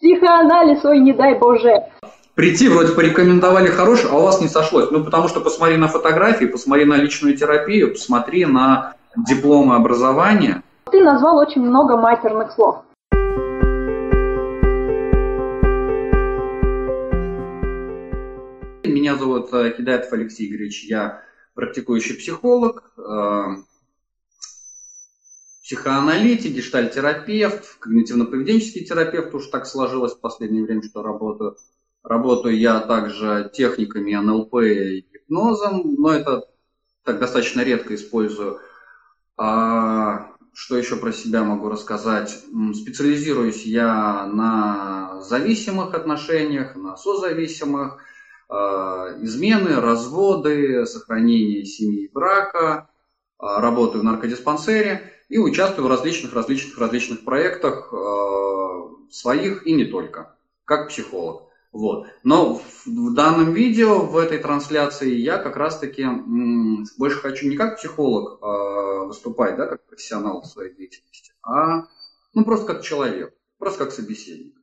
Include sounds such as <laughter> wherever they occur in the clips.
Психоанализ, ой, не дай боже. Прийти, вроде порекомендовали хороший, а у вас не сошлось. Ну, потому что посмотри на фотографии, посмотри на личную терапию, посмотри на дипломы образования. Ты назвал очень много матерных слов. Меня зовут э, Кидаев Алексей Игоревич, я практикующий психолог, э, психоаналитик, гештальтерапевт, когнитивно-поведенческий терапевт, уж так сложилось в последнее время, что работаю. Работаю я также техниками НЛП и гипнозом, но это так достаточно редко использую. А, что еще про себя могу рассказать? Специализируюсь я на зависимых отношениях, на созависимых, а, измены, разводы, сохранение семьи и брака, а, работаю в наркодиспансере и участвую в различных, различных, различных проектах своих и не только, как психолог. Вот. Но в данном видео, в этой трансляции, я как раз-таки больше хочу не как психолог э, выступать, да, как профессионал в своей деятельности, а ну, просто как человек, просто как собеседник.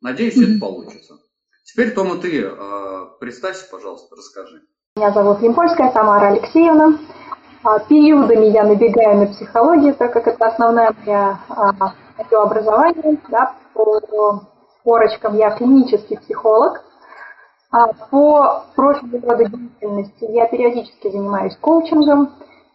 Надеюсь, mm-hmm. это получится. Теперь, Тома, ты э, представься, пожалуйста, расскажи. Меня зовут Лимпольская Тамара Алексеевна. А, периодами я набегаю на психологию, так как это основное моя, мое образование да, по корочкам я клинический психолог. А по прошлому году деятельности я периодически занимаюсь коучингом,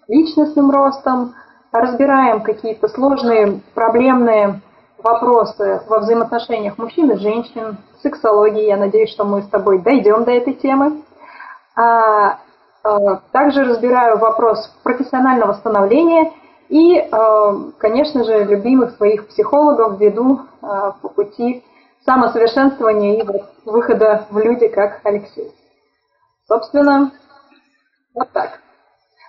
личностным ростом, разбираем какие-то сложные, проблемные вопросы во взаимоотношениях мужчин и женщин, сексологии. Я надеюсь, что мы с тобой дойдем до этой темы. А, также разбираю вопрос профессионального становления и, а, конечно же, любимых своих психологов веду а, по пути самосовершенствования и выхода в люди, как Алексей. Собственно, вот так.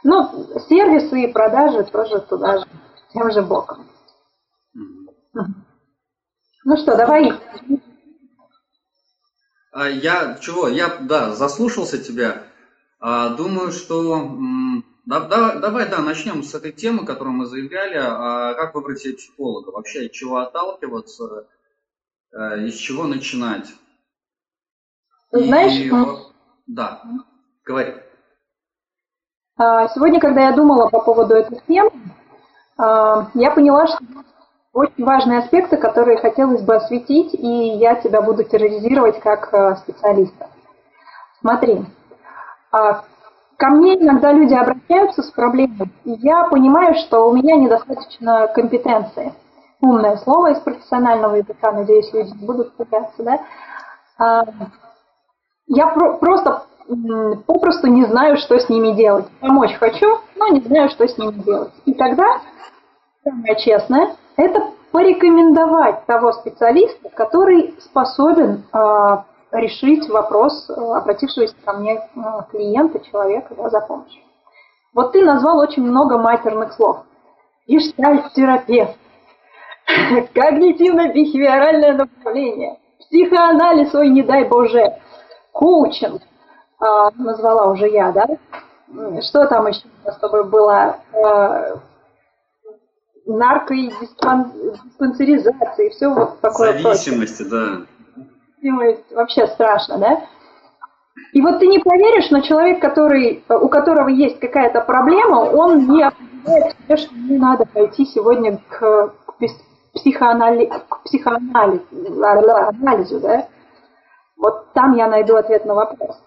Ну, сервисы и продажи тоже туда же, тем же боком. Ну что, давай. А я чего? Я да, заслушался тебя. А, думаю, что да, да, давай, да, начнем с этой темы, которую мы заявляли. А как выбрать себе психолога? Вообще, от чего отталкиваться? Э, из чего начинать. Знаешь, И, да, говори. А, сегодня, когда я думала по поводу этой темы, я поняла, что очень важные аспекты, которые хотелось бы осветить, и я тебя буду терроризировать как э, специалиста. Смотри, ко мне иногда люди обращаются с проблемой, и я понимаю, что у меня недостаточно компетенции умное слово из профессионального языка, надеюсь, люди не будут пугаться, да. А, я про- просто попросту не знаю, что с ними делать. Помочь хочу, но не знаю, что с ними делать. И тогда самое честное – это порекомендовать того специалиста, который способен э, решить вопрос э, обратившегося ко мне э, клиента, человека да, за помощью. Вот ты назвал очень много матерных слов. Гештальт-терапевт, <laughs> когнитивно-бихевиоральное направление, психоанализ, ой, не дай боже, коучинг, а, назвала уже я, да? Что там еще с тобой было? А, нарко- и все вот такое. Зависимости, прочее. да. Вообще страшно, да? И вот ты не поверишь, но человек, который, у которого есть какая-то проблема, он не определяет что ему надо пойти сегодня к, к психоанали... психоанализу, да, вот там я найду ответ на вопрос.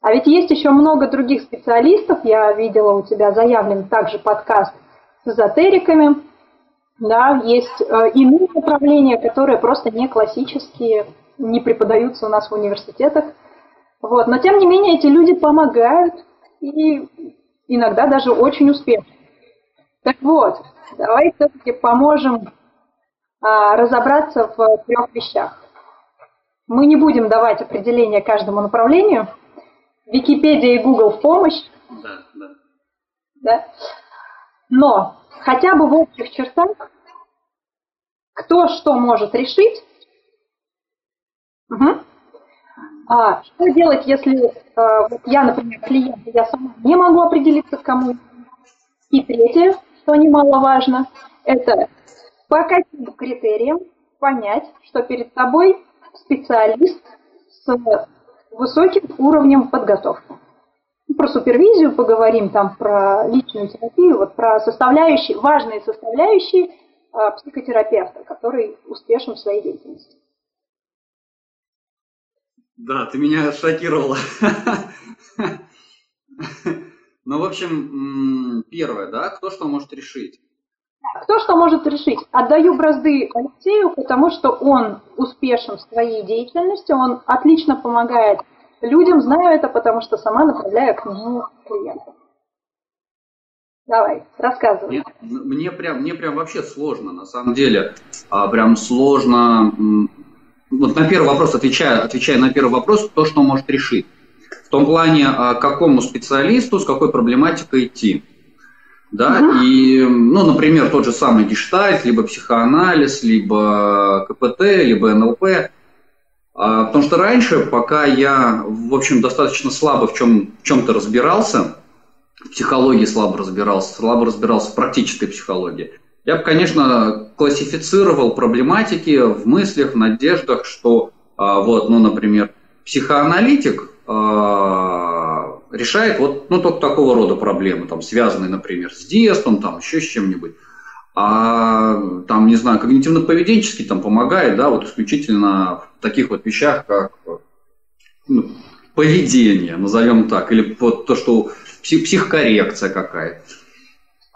А ведь есть еще много других специалистов, я видела у тебя заявлен также подкаст с эзотериками, да, есть э, иные направления, которые просто не классические, не преподаются у нас в университетах. Вот. Но тем не менее эти люди помогают и иногда даже очень успешно. Так вот, давай все-таки поможем а, разобраться в трех вещах. Мы не будем давать определение каждому направлению. Википедия и Google в помощь. Да, да. да? Но хотя бы в общих чертах, кто что может решить, угу. а, что делать, если а, вот я, например, клиент, я сама не могу определиться, к кому. И третье, что немаловажно, это по каким критериям понять, что перед тобой специалист с высоким уровнем подготовки. Про супервизию поговорим, там про личную терапию, вот про составляющие, важные составляющие э, психотерапевта, который успешен в своей деятельности. Да, ты меня шокировала. Ну, в общем, первое, да, кто что может решить? Кто что может решить? Отдаю бразды Алексею, потому что он успешен в своей деятельности, он отлично помогает людям, знаю это, потому что сама направляю к нему клиентов. Давай, рассказывай. Мне, мне, прям, мне прям вообще сложно, на самом деле. А, прям сложно. Вот на первый вопрос, отвечая, отвечая на первый вопрос, то, что может решить. В том плане, а, какому специалисту, с какой проблематикой идти. Да, угу. и, ну, например, тот же самый гештальт, либо психоанализ, либо КПТ, либо НЛП. А, потому что раньше, пока я, в общем, достаточно слабо в, чем, в чем-то разбирался, в психологии слабо разбирался, слабо разбирался в практической психологии, я бы, конечно, классифицировал проблематики в мыслях, в надеждах, что а, вот, ну, например, психоаналитик а, решает вот, ну, только такого рода проблемы, там, связанные, например, с детством, там, еще с чем-нибудь. А там, не знаю, когнитивно-поведенческий там помогает, да, вот исключительно в таких вот вещах, как ну, поведение, назовем так, или вот то, что псих психокоррекция какая-то.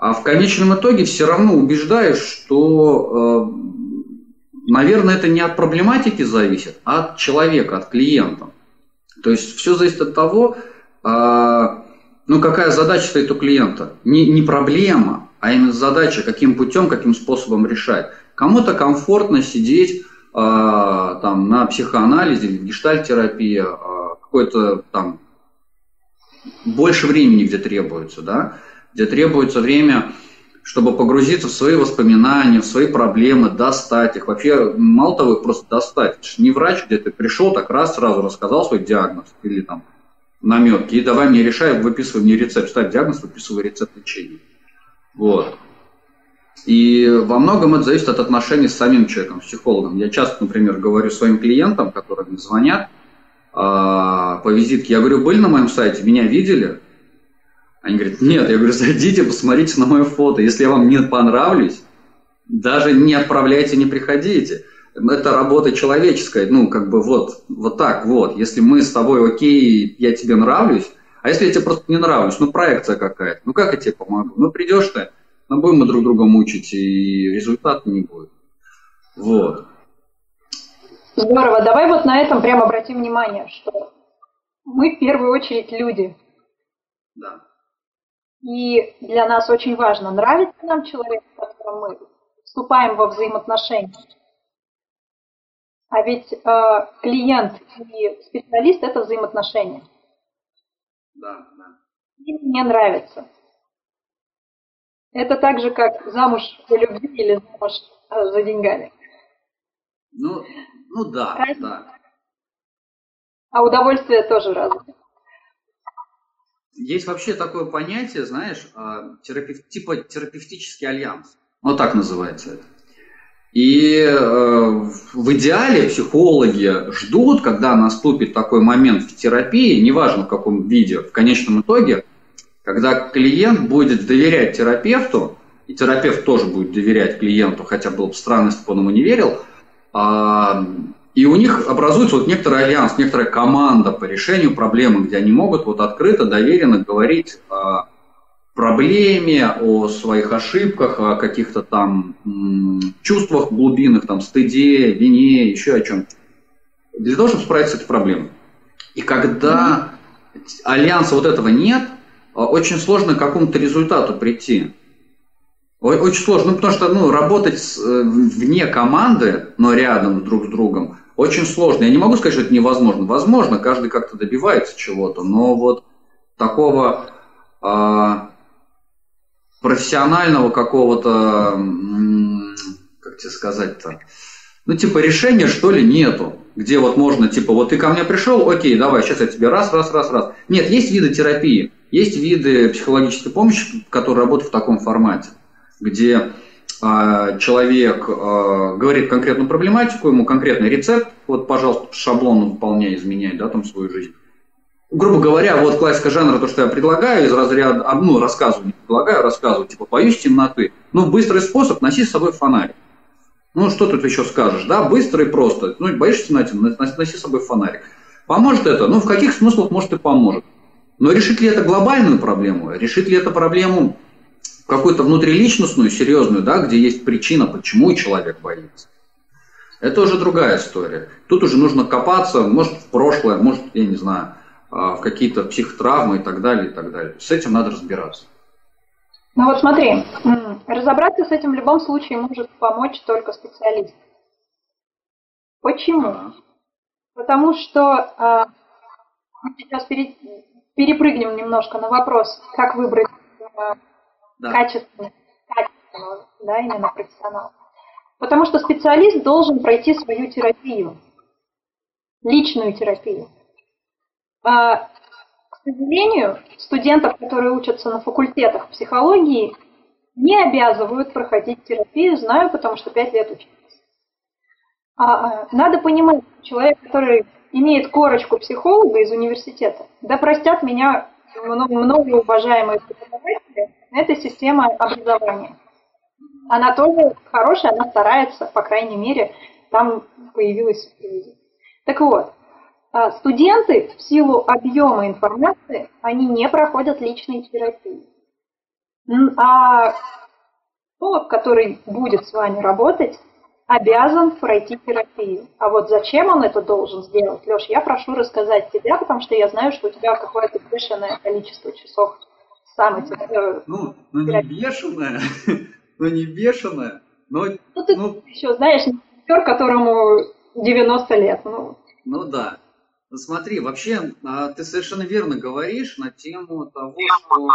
А в конечном итоге все равно убеждаешь, что, э, наверное, это не от проблематики зависит, а от человека, от клиента. То есть все зависит от того, а, ну, какая задача стоит у клиента. Не, не проблема, а именно задача, каким путем, каким способом решать. Кому-то комфортно сидеть а, там, на психоанализе, гештальтерапии, а, какое-то там больше времени, где требуется, да, где требуется время, чтобы погрузиться в свои воспоминания, в свои проблемы, достать их. Вообще, мало того, просто достать. Это же не врач, где ты пришел, так раз сразу рассказал свой диагноз или там наметки, и давай мне решай, выписывай мне рецепт, ставь диагноз, выписывай рецепт лечения. Вот. И во многом это зависит от отношений с самим человеком, с психологом. Я часто, например, говорю своим клиентам, которые мне звонят а, по визитке, я говорю, были на моем сайте, меня видели? Они говорят, нет, я говорю, зайдите, посмотрите на мое фото. Если я вам не понравлюсь, даже не отправляйте, не приходите. Это работа человеческая, ну, как бы вот, вот так вот. Если мы с тобой окей, я тебе нравлюсь, а если я тебе просто не нравлюсь, ну, проекция какая-то, ну, как я тебе помогу? Ну, придешь ты, ну, будем мы друг друга мучить, и результата не будет. Вот. Здорово. Давай вот на этом прямо обратим внимание, что мы в первую очередь люди. Да. И для нас очень важно, нравится нам человек, с которым мы вступаем во взаимоотношения. А ведь э, клиент и специалист – это взаимоотношения. Да, да. Им мне нравится. Это так же, как замуж по любви или замуж э, за деньгами. Ну, ну да, Разница. да. А удовольствие тоже разное. Есть вообще такое понятие, знаешь, а, терапев... типа терапевтический альянс. Вот так называется это. И э, в идеале психологи ждут, когда наступит такой момент в терапии, неважно в каком виде, в конечном итоге, когда клиент будет доверять терапевту, и терапевт тоже будет доверять клиенту, хотя было бы странно, если бы он ему не верил, а, и у них образуется вот некоторый альянс, некоторая команда по решению проблемы, где они могут вот открыто, доверенно говорить о проблеме, о своих ошибках, о каких-то там чувствах глубинных, там стыде, вине, еще о чем-то. Для того, чтобы справиться с этой проблемой. И когда альянса вот этого нет, а, очень сложно к какому-то результату прийти. Очень сложно, ну, потому что ну, работать э, вне команды, но рядом друг с другом, очень сложно. Я не могу сказать, что это невозможно. Возможно, каждый как-то добивается чего-то, но вот такого э, профессионального какого-то, как тебе сказать-то, ну, типа решения, что ли, нету. Где вот можно, типа, вот ты ко мне пришел, окей, давай, сейчас я тебе раз, раз, раз, раз. Нет, есть виды терапии, есть виды психологической помощи, которые работают в таком формате, где а, человек а, говорит конкретную проблематику, ему конкретный рецепт, вот, пожалуйста, шаблон выполняй, изменяй, да, там свою жизнь. Грубо говоря, вот классика жанра, то, что я предлагаю, из разряда, ну, рассказываю, не предлагаю, рассказываю, типа, боюсь темноты. Ну, быстрый способ, носи с собой фонарик. Ну, что тут еще скажешь, да, быстро и просто. Ну, боишься темноты, носи с собой фонарик. Поможет это? Ну, в каких смыслах, может, и поможет. Но решит ли это глобальную проблему? Решит ли это проблему какую-то внутриличностную, серьезную, да, где есть причина, почему человек боится? Это уже другая история. Тут уже нужно копаться, может, в прошлое, может, я не знаю, а, в какие-то психотравмы и так далее, и так далее. С этим надо разбираться. Ну вот смотри, разобраться с этим в любом случае может помочь только специалист. Почему? А. Потому что а, мы сейчас пере, перепрыгнем немножко на вопрос, как выбрать а, да. качественного, качественного, да, именно профессионала. Потому что специалист должен пройти свою терапию, личную терапию. А, к сожалению, студентов, которые учатся на факультетах психологии, не обязывают проходить терапию, знаю, потому что пять лет училась. А, а, надо понимать, человек, который имеет корочку психолога из университета, да простят меня много уважаемые преподаватели, это система образования. Она тоже хорошая, она старается, по крайней мере, там появилась Так вот, а, студенты в силу объема информации, они не проходят личной терапии. А психолог, который будет с вами работать, обязан пройти терапию. А вот зачем он это должен сделать, Леш, я прошу рассказать тебя, потому что я знаю, что у тебя какое-то бешеное количество часов самой терапии. Ну, ну не бешеное, <laughs> ну не бешеное, но... Ну ты ну, еще, знаешь, не которому 90 лет. Ну, ну да. Ну смотри, вообще, а, ты совершенно верно говоришь на тему того, что...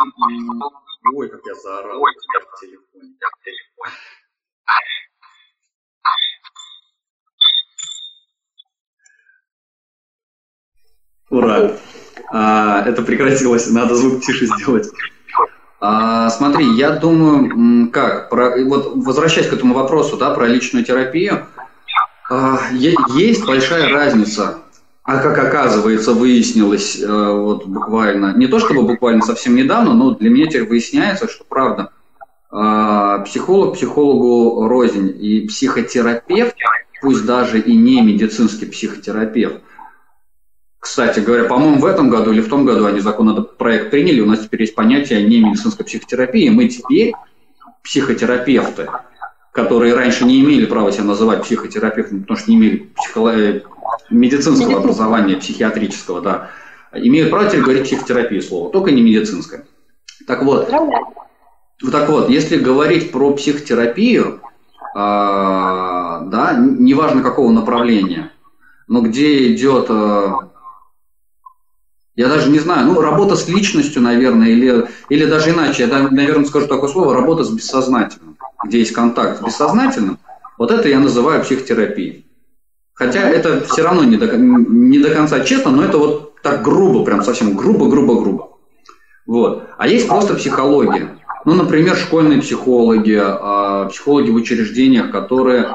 Ой, как я заорал в телефоне. Ура! А, это прекратилось, надо звук тише сделать. А, смотри, я думаю, как, про, вот возвращаясь к этому вопросу, да, про личную терапию, а, есть большая разница. А как оказывается, выяснилось а, вот буквально, не то чтобы буквально совсем недавно, но для меня теперь выясняется, что правда, а, психолог психологу рознь и психотерапевт, пусть даже и не медицинский психотерапевт, кстати говоря, по-моему, в этом году или в том году они законопроект приняли, у нас теперь есть понятие не медицинской психотерапии, мы теперь психотерапевты, которые раньше не имели права себя называть психотерапевтами, потому что не имели психолог... Э, медицинского образования, психиатрического, да, имеют право теперь говорить психотерапия слово, только не медицинское. Так вот, так вот, если говорить про психотерапию, а, да, неважно какого направления, но где идет э, я даже не знаю, ну, работа с личностью, наверное, или, или даже иначе, я, наверное, скажу такое слово, работа с бессознательным, где есть контакт с бессознательным, вот это я называю психотерапией. Хотя это все равно не до, не до конца честно, но это вот так грубо, прям совсем грубо-грубо-грубо. Вот. А есть просто психология. Ну, например, школьные психологи, а, психологи в учреждениях, которые,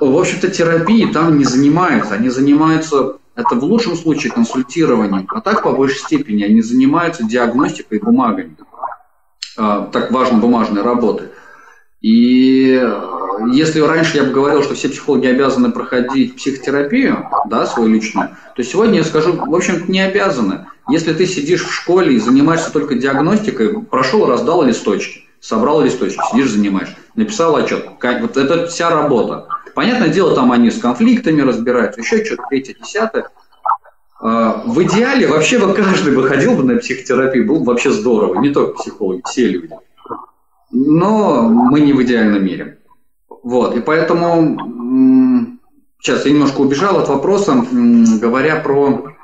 в общем-то, терапией там не занимаются. Они занимаются это в лучшем случае консультированием, а так по большей степени они занимаются диагностикой бумагами. А, так важно бумажной работы. И э, если раньше я бы говорил, что все психологи обязаны проходить психотерапию, да, свою личную, то сегодня я скажу, в общем-то, не обязаны. Если ты сидишь в школе и занимаешься только диагностикой, прошел, раздал листочки, собрал листочки, сидишь, занимаешь, написал отчет. Вот это вся работа. Понятное дело, там они с конфликтами разбираются, еще что-то, третье, десятое. А, в идеале вообще бы каждый бы ходил бы на психотерапию, было бы вообще здорово, не только психологи, все люди. Но мы не в идеальном мире. Вот, и поэтому сейчас я немножко убежал от вопроса, говоря про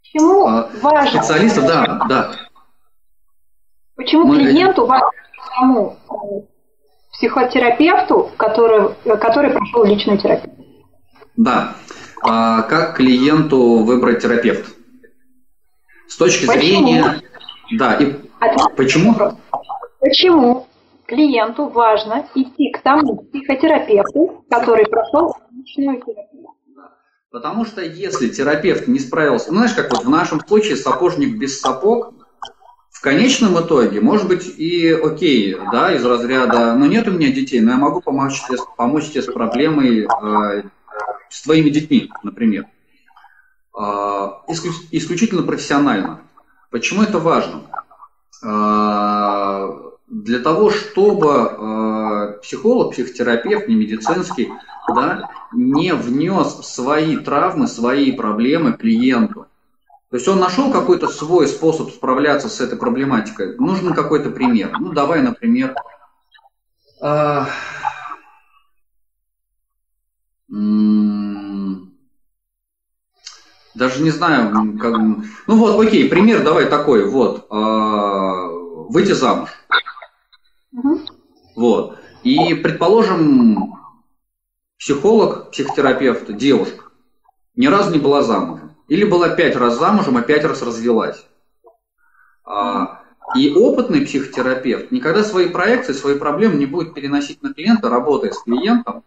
Почему а, важно? специалистов, да, да. Почему мы... клиенту важно самому психотерапевту, который, который прошел личную терапию. Да. А как клиенту выбрать терапевт? С точки почему? зрения... Да, и Ответ почему? Почему клиенту важно идти к тому психотерапевту, который прошел личную терапию. Потому что если терапевт не справился, ну, знаешь, как вот в нашем случае сапожник без сапог, конечном итоге, может быть, и окей, да, из разряда, ну нет у меня детей, но я могу помочь тебе, помочь тебе с проблемой э, с твоими детьми, например. Э, исключительно профессионально. Почему это важно? Э, для того, чтобы э, психолог, психотерапевт, не медицинский, да, не внес свои травмы, свои проблемы клиенту. То есть он нашел какой-то свой способ справляться с этой проблематикой. Нужен какой-то пример. Ну, давай, например, э, даже не знаю, как, ну вот, окей, пример давай такой, вот, э, выйти замуж. Угу. Вот. И, предположим, психолог, психотерапевт, девушка, ни разу не была замужем. Или была пять раз замужем, а пять раз развелась. А, и опытный психотерапевт никогда свои проекции, свои проблемы не будет переносить на клиента, работая с клиентом.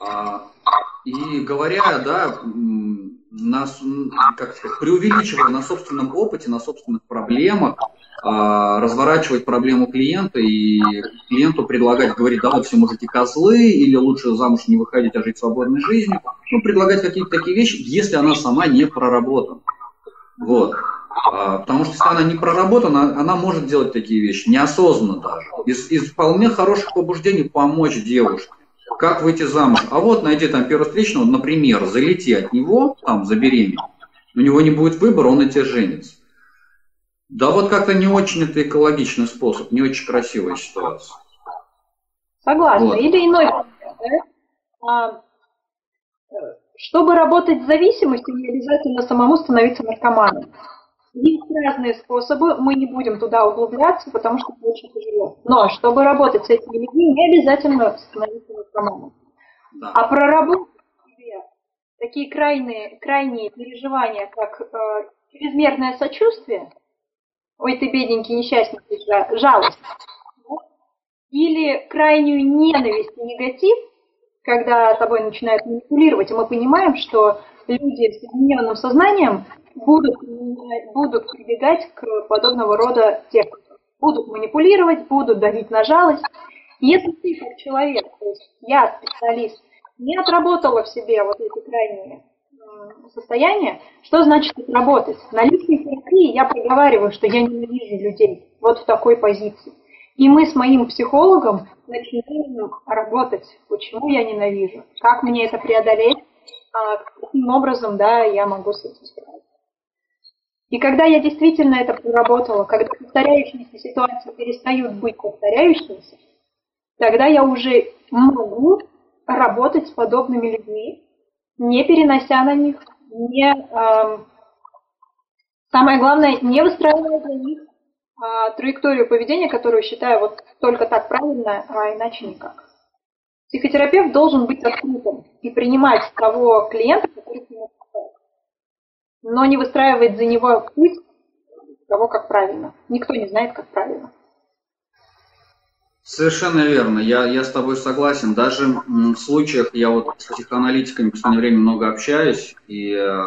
А, и говоря, да, на, как сказать, преувеличивая на собственном опыте, на собственных проблемах, разворачивать проблему клиента и клиенту предлагать, говорить, да вот все мужики козлы, или лучше замуж не выходить, а жить свободной жизнью. Ну, предлагать какие-то такие вещи, если она сама не проработана. Вот. А, потому что если она не проработана, она может делать такие вещи, неосознанно даже. Из, из вполне хороших побуждений помочь девушке. Как выйти замуж? А вот найди там первого встречного, например, залети от него, там, забеременеть. У него не будет выбора, он на тебе женится. Да вот как-то не очень это экологичный способ, не очень красивая ситуация. Согласна. Вот. Или иной да? а, чтобы работать с зависимостью, не обязательно самому становиться наркоманом. Есть разные способы, мы не будем туда углубляться, потому что это очень тяжело. Но чтобы работать с этими людьми, не обязательно становиться наркоманом. Да. А проработать такие крайние, крайние переживания, как э, чрезмерное сочувствие – ой, ты бедненький, несчастный, жалость. Или крайнюю ненависть и негатив, когда тобой начинают манипулировать, и мы понимаем, что люди с измененным сознанием будут, будут прибегать к подобного рода техникам. Будут манипулировать, будут давить на жалость. Если ты как человек, то есть я специалист, не отработала в себе вот эти крайние состояние, что значит работать? На личной терапии я проговариваю, что я ненавижу людей вот в такой позиции. И мы с моим психологом начинаем работать, почему я ненавижу, как мне это преодолеть, а каким образом да, я могу с этим справиться. И когда я действительно это проработала, когда повторяющиеся ситуации перестают быть повторяющимися, тогда я уже могу работать с подобными людьми, не перенося на них, не, э, самое главное, не выстраивая для них э, траекторию поведения, которую считаю вот только так правильно, а иначе никак. Психотерапевт должен быть открытым и принимать того клиента, который к нему попадает. Но не выстраивать за него путь того, как правильно. Никто не знает, как правильно. Совершенно верно, я, я с тобой согласен. Даже в случаях, я вот с психоаналитиками в последнее время много общаюсь, и э,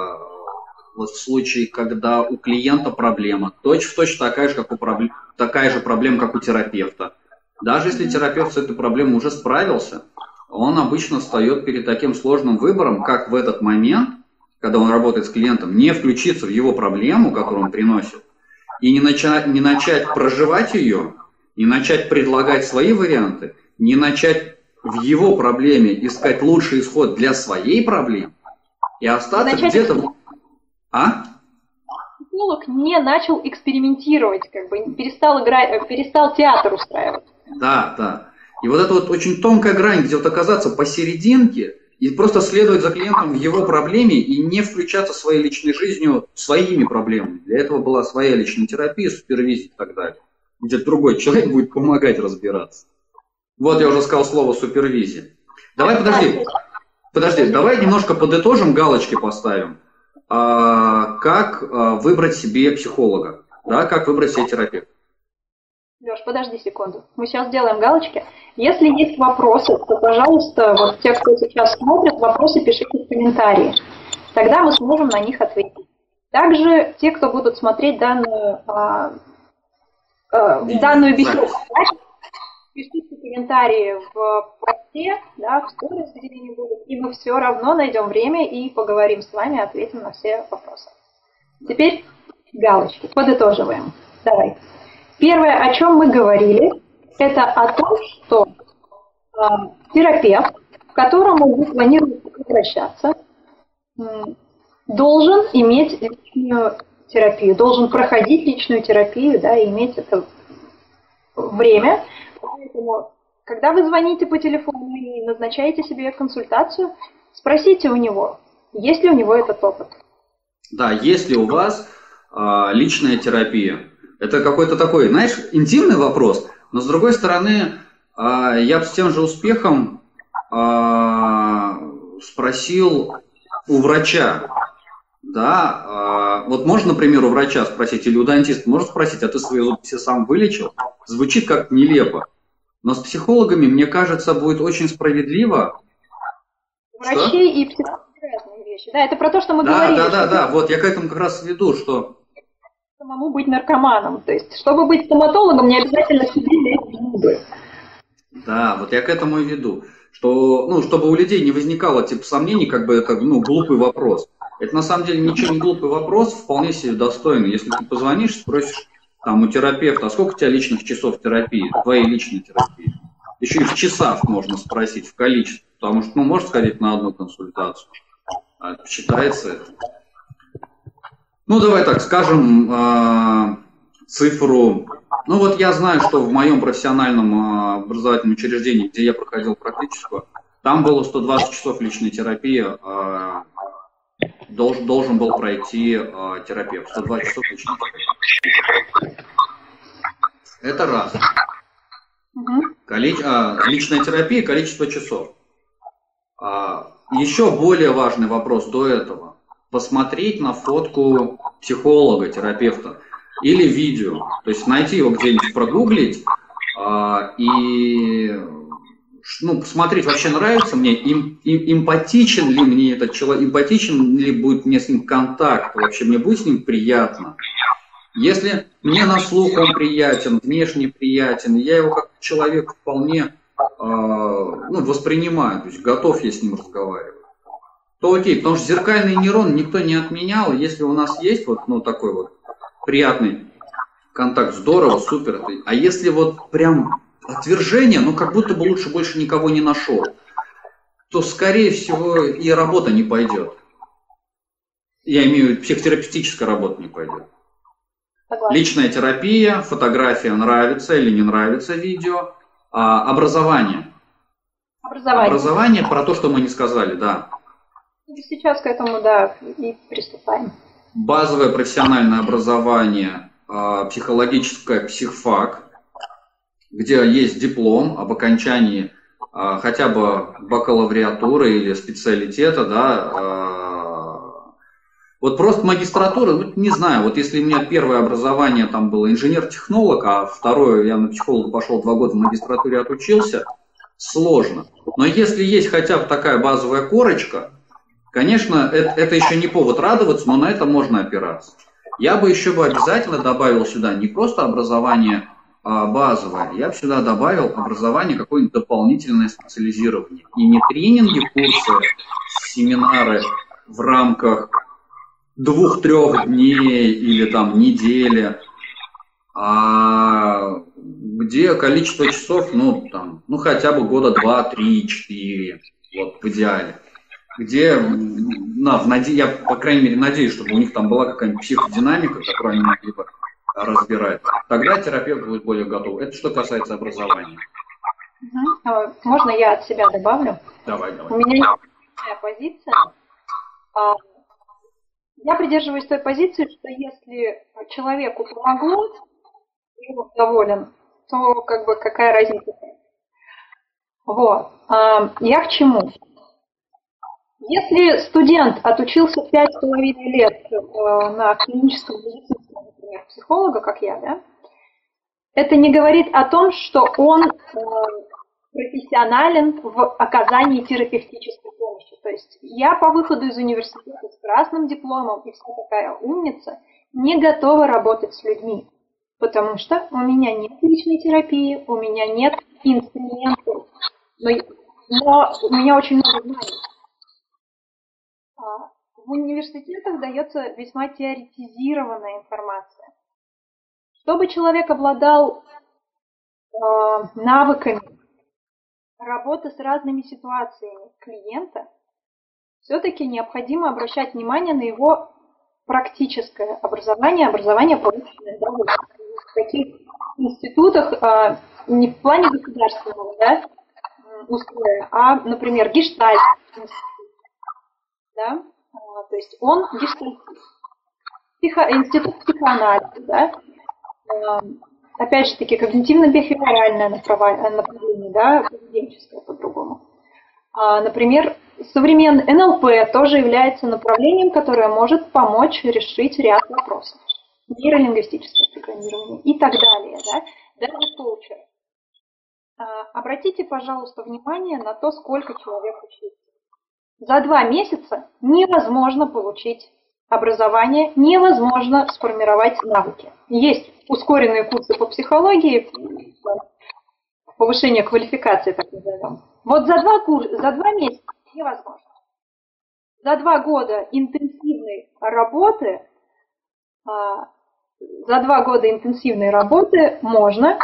вот в случае, когда у клиента проблема, точь-в-точь такая же, как у проблем, такая же проблема, как у терапевта. Даже если терапевт с этой проблемой уже справился, он обычно встает перед таким сложным выбором, как в этот момент, когда он работает с клиентом, не включиться в его проблему, которую он приносит, и не начать, не начать проживать ее, не начать предлагать свои варианты, не начать в его проблеме искать лучший исход для своей проблемы и остаться начать... где-то... А? Психолог не начал экспериментировать, как бы перестал, играть, э, перестал театр устраивать. Да, да. И вот это вот очень тонкая грань, где вот оказаться посерединке и просто следовать за клиентом в его проблеме и не включаться своей личной жизнью своими проблемами. Для этого была своя личная терапия, супервизия и так далее где другой человек будет помогать разбираться. Вот я уже сказал слово супервизия. Давай, подожди, подожди, давай немножко подытожим, галочки поставим. А, как а, выбрать себе психолога, да, как выбрать себе терапевта? Леш, подожди секунду. Мы сейчас сделаем галочки. Если есть вопросы, то, пожалуйста, вот те, кто сейчас смотрит, вопросы пишите в комментарии. Тогда мы сможем на них ответить. Также те, кто будут смотреть данную, а, а, данную беседу, пишите комментарии в посте, да, в сторис, где они будут, и мы все равно найдем время и поговорим с вами, ответим на все вопросы. Теперь галочки. Подытоживаем. Давай. Первое, о чем мы говорили, это о том, что э, терапевт, к которому вы планируете обращаться, э, должен иметь личную терапию, должен проходить личную терапию, да, и иметь это время. Поэтому, когда вы звоните по телефону и назначаете себе консультацию, спросите у него, есть ли у него этот опыт. Да, есть ли у вас э, личная терапия? Это какой-то такой, знаешь, интимный вопрос, но с другой стороны, э, я бы с тем же успехом э, спросил у врача, да, э, вот можно, например, у врача спросить, или у дантиста можно спросить, а ты свои зубы все сам вылечил? Звучит как нелепо. Но с психологами, мне кажется, будет очень справедливо. Врачей что? и психологи разные вещи. Да, это про то, что мы да, говорили. Да, да, да, вот я к этому как раз веду, что... Самому быть наркоманом. То есть, чтобы быть стоматологом, не обязательно лечить зубы. Да, вот я к этому и веду. Что, ну, чтобы у людей не возникало типа сомнений, как бы это, ну, глупый вопрос. Это на самом деле ничего не глупый вопрос, вполне себе достойный. Если ты позвонишь, спросишь там у терапевта, а сколько у тебя личных часов терапии, твоей личной терапии? Еще и в часах можно спросить, в количестве, потому что, ну, можно сходить на одну консультацию. А считается это. Ну, давай так скажем э, цифру. Ну, вот я знаю, что в моем профессиональном э, образовательном учреждении, где я проходил практическую, там было 120 часов личной терапии, э, должен, должен был пройти э, терапевт. 120 часов терапии. Это раз. Угу. Коли, а, личная терапия, количество часов. А, еще более важный вопрос до этого. Посмотреть на фотку психолога, терапевта или видео. То есть найти его где-нибудь, прогуглить а, и ну, посмотреть, вообще нравится мне, им, им, эмпатичен ли мне этот человек, эмпатичен ли будет мне с ним контакт, вообще мне будет с ним приятно. Если мне на слух он приятен, внешне приятен, я его как человек вполне а, ну, воспринимаю, то есть готов я с ним разговаривать, то окей, потому что зеркальный нейрон никто не отменял, если у нас есть вот ну, такой вот приятный контакт, здорово, супер, а если вот прям отвержение, ну как будто бы лучше больше никого не нашел, то скорее всего и работа не пойдет. Я имею в виду, психотерапевтическая работа не пойдет. Согласна. Личная терапия, фотография нравится или не нравится видео, а, образование. Образование. Образование про то, что мы не сказали, да. Сейчас к этому, да, и приступаем. Базовое профессиональное образование, а, психологическое психфак, где есть диплом об окончании а, хотя бы бакалавриатуры или специалитета, да, вот просто магистратура, ну, не знаю, вот если у меня первое образование там было инженер-технолог, а второе я на психолога пошел два года в магистратуре отучился, сложно. Но если есть хотя бы такая базовая корочка, конечно, это, это еще не повод радоваться, но на это можно опираться. Я бы еще бы обязательно добавил сюда не просто образование а, базовое, я бы сюда добавил образование какое-нибудь дополнительное специализирование. И не тренинги, курсы, семинары в рамках двух-трех дней или там недели, а где количество часов, ну, там, ну, хотя бы года два, три, четыре, вот, в идеале. Где, на, в наде... я, по крайней мере, надеюсь, чтобы у них там была какая-нибудь психодинамика, которую они могли бы разбирать. Тогда терапевт будет более готов. Это что касается образования. Угу. Можно я от себя добавлю? Давай, давай. У меня есть позиция. А, я придерживаюсь той позиции, что если человеку помогло, и он доволен, то как бы какая разница. Вот. А, я к чему? Если студент отучился пять с половиной лет э, на клиническом медицинском, например, психолога, как я, да, это не говорит о том, что он э, профессионален в оказании терапевтической помощи. То есть я по выходу из университета с красным дипломом и вся такая умница не готова работать с людьми, потому что у меня нет личной терапии, у меня нет инструментов, но, но у меня очень много знаний. А, в университетах дается весьма теоретизированная информация. Чтобы человек обладал э, навыками работы с разными ситуациями клиента, все-таки необходимо обращать внимание на его практическое образование, образование, полученное да, в таких институтах, э, не в плане государственного да, устроя, а, например, гештальт Да? А, то есть он гештальтист. Психо, институт психоанализа, да, опять же таки, когнитивно-бихевиоральное направление, да, поведенческое по-другому. А, например, современный НЛП тоже является направлением, которое может помочь решить ряд вопросов. Нейролингвистическое программирование и так далее, да, даже коучер. А, обратите, пожалуйста, внимание на то, сколько человек учится. За два месяца невозможно получить образование, невозможно сформировать навыки. Есть ускоренные курсы по психологии, повышение квалификации, так назовем. Вот за два, курса, за два месяца невозможно. За два года интенсивной работы, а, за два года интенсивной работы можно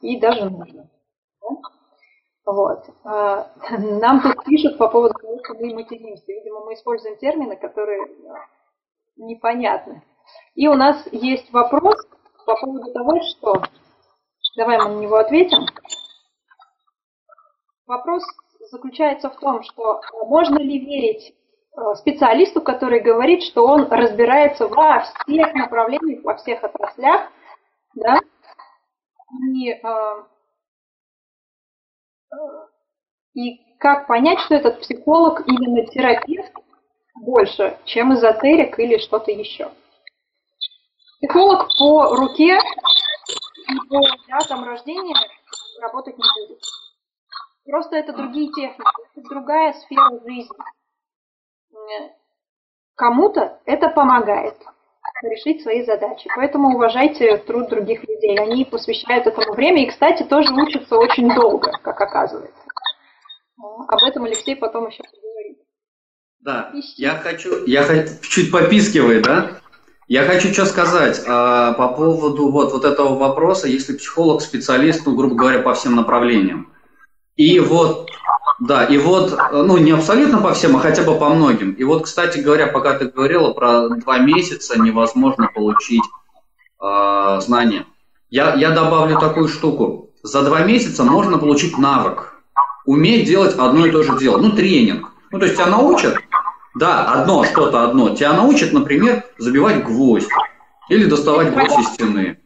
и даже нужно. Вот. А, нам тут пишут по поводу того, что мы материмся. Видимо, мы используем термины, которые непонятны. И у нас есть вопрос по поводу того, что... Давай мы на него ответим. Вопрос заключается в том, что можно ли верить э, специалисту, который говорит, что он разбирается во всех направлениях, во всех отраслях, да, и, э, и как понять, что этот психолог именно терапевт больше, чем эзотерик или что-то еще. Психолог по руке и по датам рождения работать не будет. Просто это другие техники, это другая сфера жизни. Кому-то это помогает решить свои задачи. Поэтому уважайте труд других людей. Они посвящают этому время и, кстати, тоже учатся очень долго, как оказывается. Об этом Алексей потом еще поговорит. Да, я хочу, я хочу, чуть попискивает, да? Я хочу что сказать а, по поводу вот, вот этого вопроса, если психолог специалист, ну, грубо говоря, по всем направлениям. И вот, да, и вот, ну, не абсолютно по всем, а хотя бы по многим. И вот, кстати говоря, пока ты говорила про два месяца невозможно получить э, знания. Я, я добавлю такую штуку. За два месяца можно получить навык. Уметь делать одно и то же дело. Ну, тренинг. Ну, то есть тебя научат, да, одно, что-то одно. Тебя научат, например, забивать гвоздь или доставать гвоздь из стены.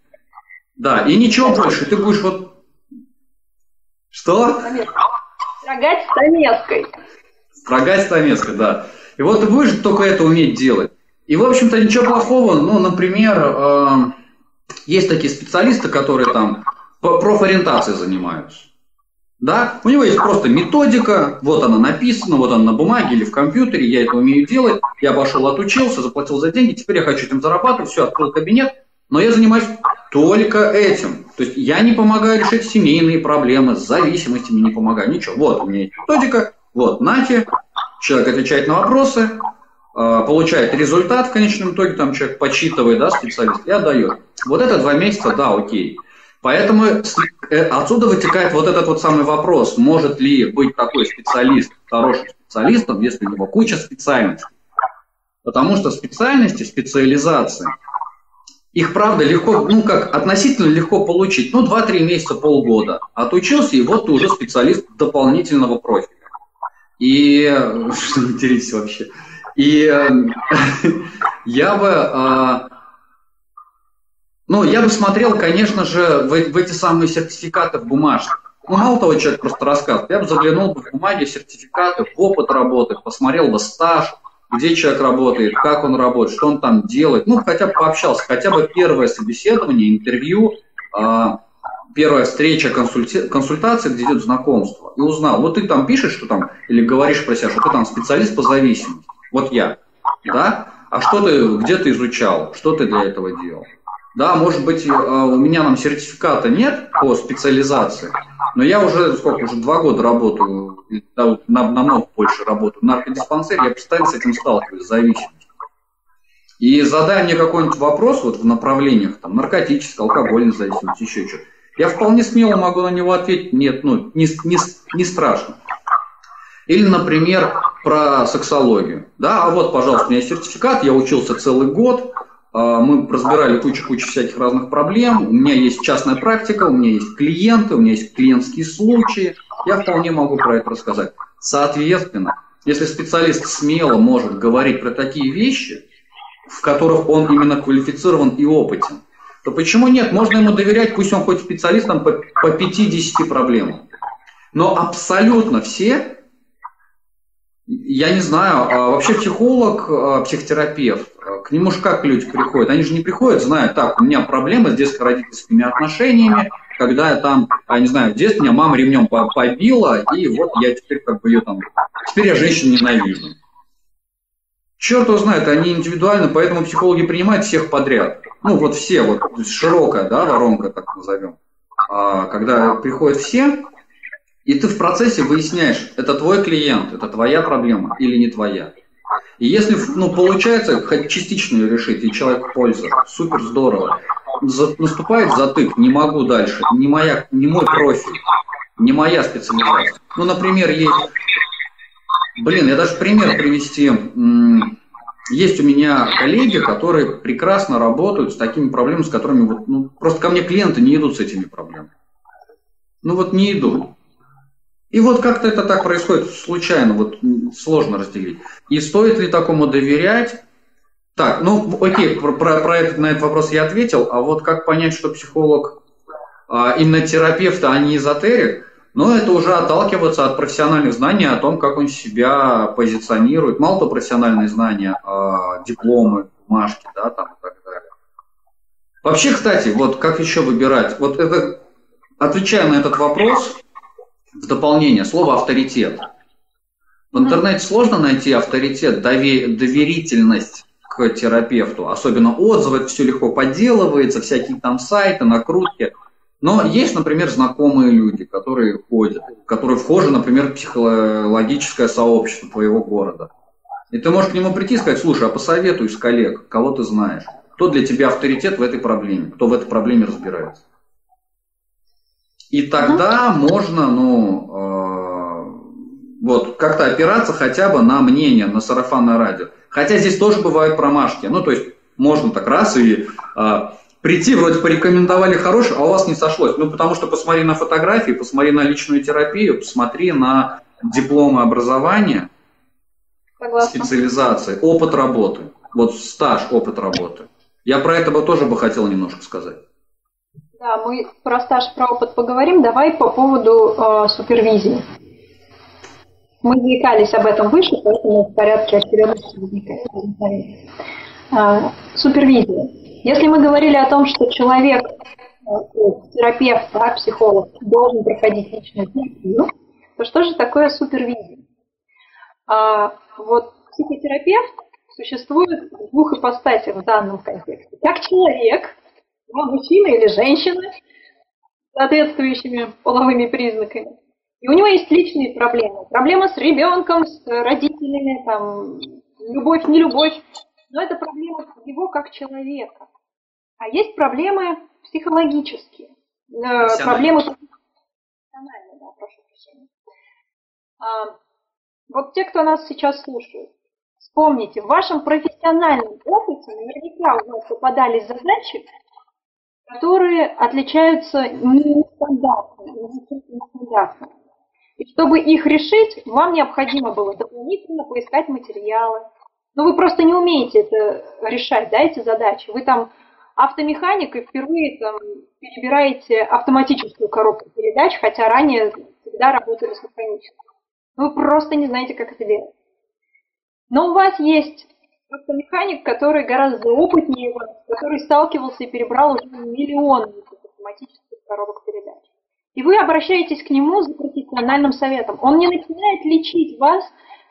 Да, и ничего больше. Ты будешь вот... Что? Строгать стамеской. Строгать стамеской, да. И вот ты будешь только это уметь делать. И, в общем-то, ничего плохого. Ну, например, э, есть такие специалисты, которые там профориентацией занимаются. Да? У него есть просто методика, вот она написана, вот она на бумаге или в компьютере, я это умею делать, я пошел, отучился, заплатил за деньги, теперь я хочу этим зарабатывать, все, открыл кабинет, но я занимаюсь только этим. То есть я не помогаю решить семейные проблемы, с зависимостями не помогаю, ничего. Вот у меня есть методика, вот, нате, человек отвечает на вопросы, а, получает результат в конечном итоге, там человек почитывает, да, специалист, и отдает. Вот это два месяца, да, окей. Поэтому э, отсюда вытекает вот этот вот самый вопрос, может ли быть такой специалист хорошим специалистом, если у него куча специальностей. Потому что специальности, специализации, их, правда, легко, ну как, относительно легко получить. Ну, 2-3 месяца, полгода. Отучился, и вот ты уже специалист дополнительного профиля. И <laughs> что вы вообще? И э, <laughs> я бы э, ну, я бы смотрел, конечно же, в, в эти самые сертификаты в бумажках. Ну, мало того, человек просто рассказывает. Я бы заглянул бы в бумаги, сертификаты, в опыт работы, посмотрел бы стаж, где человек работает, как он работает, что он там делает. Ну, хотя бы пообщался, хотя бы первое собеседование, интервью, э, первая встреча, консульти... консультация, где идет знакомство, и узнал, вот ты там пишешь, что там, или говоришь про себя, что ты там специалист по зависимости, вот я, да, а что ты, где ты изучал, что ты для этого делал? Да, может быть, э, у меня там сертификата нет по специализации, но я уже, сколько, уже два года работаю, да, намного больше работаю в наркодиспансере, я постоянно с этим сталкиваюсь, с зависимостью. И задая мне какой-нибудь вопрос вот в направлениях там, наркотической, алкогольной зависимости, еще что-то, я вполне смело могу на него ответить, нет, ну, не, не, не страшно. Или, например, про сексологию. Да, а вот, пожалуйста, у меня сертификат, я учился целый год, а, мы разбирали кучу-кучу всяких разных проблем, у меня есть частная практика, у меня есть клиенты, у меня есть клиентские случаи, я вполне могу про это рассказать. Соответственно, если специалист смело может говорить про такие вещи, в которых он именно квалифицирован и опытен, то почему нет? Можно ему доверять, пусть он хоть специалистом по, по 50 проблемам. Но абсолютно все я не знаю, а вообще психолог, а, психотерапевт, а, к нему же как люди приходят? Они же не приходят, знают, так, у меня проблемы с детско-родительскими отношениями, когда я там, я не знаю, в детстве меня мама ремнем побила, и вот я теперь как бы ее там, теперь я женщин ненавижу. Черт его знает, они индивидуально, поэтому психологи принимают всех подряд. Ну вот все, вот широкая, да, воронка, так назовем. А, когда приходят все, и ты в процессе выясняешь, это твой клиент, это твоя проблема или не твоя. И если ну, получается хоть частично ее решить, и человек пользуется, супер здорово. За, наступает затык, не могу дальше, не, моя, не мой профиль, не моя специализация. Ну, например, есть... Блин, я даже пример привести. Есть у меня коллеги, которые прекрасно работают с такими проблемами, с которыми вот, ну, просто ко мне клиенты не идут с этими проблемами. Ну вот не идут. И вот как-то это так происходит случайно, вот сложно разделить. И стоит ли такому доверять? Так, ну окей, про, про этот, на этот вопрос я ответил, а вот как понять, что психолог а, именно терапевт, а не эзотерик? Ну, это уже отталкиваться от профессиональных знаний о том, как он себя позиционирует. Мало то профессиональные знания, а дипломы, бумажки, да, там и так далее. Вообще, кстати, вот как еще выбирать? Вот это, отвечая на этот вопрос, в дополнение, слово авторитет. В интернете сложно найти авторитет, доверительность к терапевту. Особенно отзывы, все легко подделывается, всякие там сайты, накрутки. Но есть, например, знакомые люди, которые ходят, которые вхожи, например, психологическое сообщество твоего города. И ты можешь к нему прийти и сказать, слушай, а посоветуй с коллег, кого ты знаешь, кто для тебя авторитет в этой проблеме, кто в этой проблеме разбирается. И тогда можно, ну, э, вот, как-то опираться хотя бы на мнение, на сарафанное радио. Хотя здесь тоже бывают промашки. Ну, то есть можно так раз и э, прийти, вроде порекомендовали хороший, а у вас не сошлось. Ну, потому что посмотри на фотографии, посмотри на личную терапию, посмотри на дипломы образования, Согласна. специализации, опыт работы. Вот стаж, опыт работы. Я про это бы тоже бы хотел немножко сказать. Да, мы про стаж, про опыт поговорим. Давай по поводу э, супервизии. Мы заикались об этом выше, поэтому в порядке очередности возникает. Э, супервизия. Если мы говорили о том, что человек, э, терапевт, да, психолог, должен проходить личную терапию, то что же такое супервизия? А, вот психотерапевт существует в двух ипостасях в данном контексте. Как человек, два мужчины или женщины с соответствующими половыми признаками. И у него есть личные проблемы. Проблема с ребенком, с родителями, там, любовь, не любовь. Но это проблема его как человека. А есть проблемы психологические. Э, проблемы профессиональные, да, прошу прощения. А, вот те, кто нас сейчас слушает, вспомните, в вашем профессиональном опыте наверняка у вас попадались задачи, которые отличаются нестандартно, нестандартно. И чтобы их решить, вам необходимо было дополнительно поискать материалы. Но вы просто не умеете это решать, да, эти задачи. Вы там автомеханик и впервые там перебираете автоматическую коробку передач, хотя ранее всегда работали с механической. Вы просто не знаете, как это делать. Но у вас есть автомеханик, который гораздо опытнее вас, который сталкивался и перебрал уже миллионы автоматических коробок передач. И вы обращаетесь к нему за профессиональным советом. Он не начинает лечить вас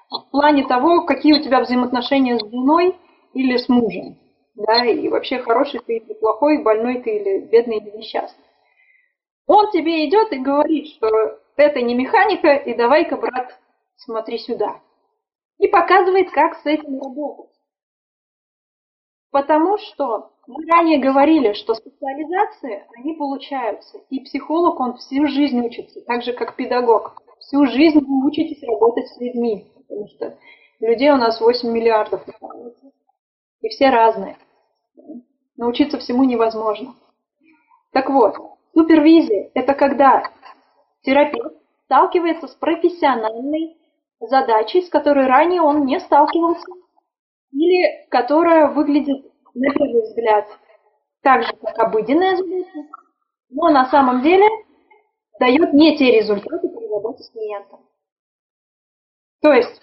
в плане того, какие у тебя взаимоотношения с женой или с мужем. Да, и вообще хороший ты или плохой, больной ты или бедный или несчастный. Он тебе идет и говорит, что это не механика, и давай-ка, брат, смотри сюда. И показывает, как с этим работать. Потому что мы ранее говорили, что специализации, они получаются. И психолог, он всю жизнь учится, так же, как педагог. Всю жизнь вы учитесь работать с людьми, потому что людей у нас 8 миллиардов, и все разные. Научиться всему невозможно. Так вот, супервизия – это когда терапевт сталкивается с профессиональной задачей, с которой ранее он не сталкивался, или которая выглядит на первый взгляд так же, как обыденная задача, но на самом деле дает не те результаты при работе с клиентом. То есть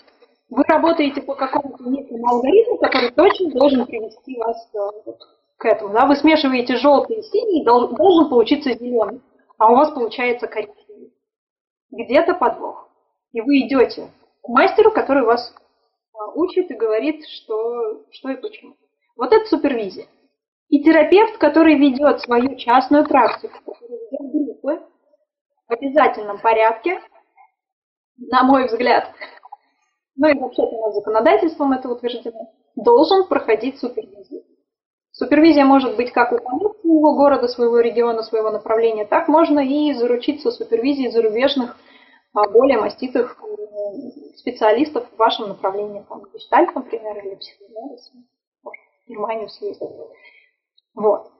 вы работаете по какому-то некому алгоритму, который точно должен привести вас э, к этому. Да? Вы смешиваете желтый и синий, должен, получиться зеленый, а у вас получается коричневый. Где-то подвох. И вы идете к мастеру, который вас а, учит и говорит, что, что и почему. Вот это супервизия. И терапевт, который ведет свою частную практику, который ведет группы в обязательном порядке, на мой взгляд, ну и вообще-то у нас законодательством это утверждено, должен проходить супервизию. Супервизия может быть как у своего города, своего региона, своего направления, так можно и заручиться супервизией зарубежных, а, более маститых специалистов в вашем направлении, там, гештальт, например, или психоанализ, в Германию съездить. Вот.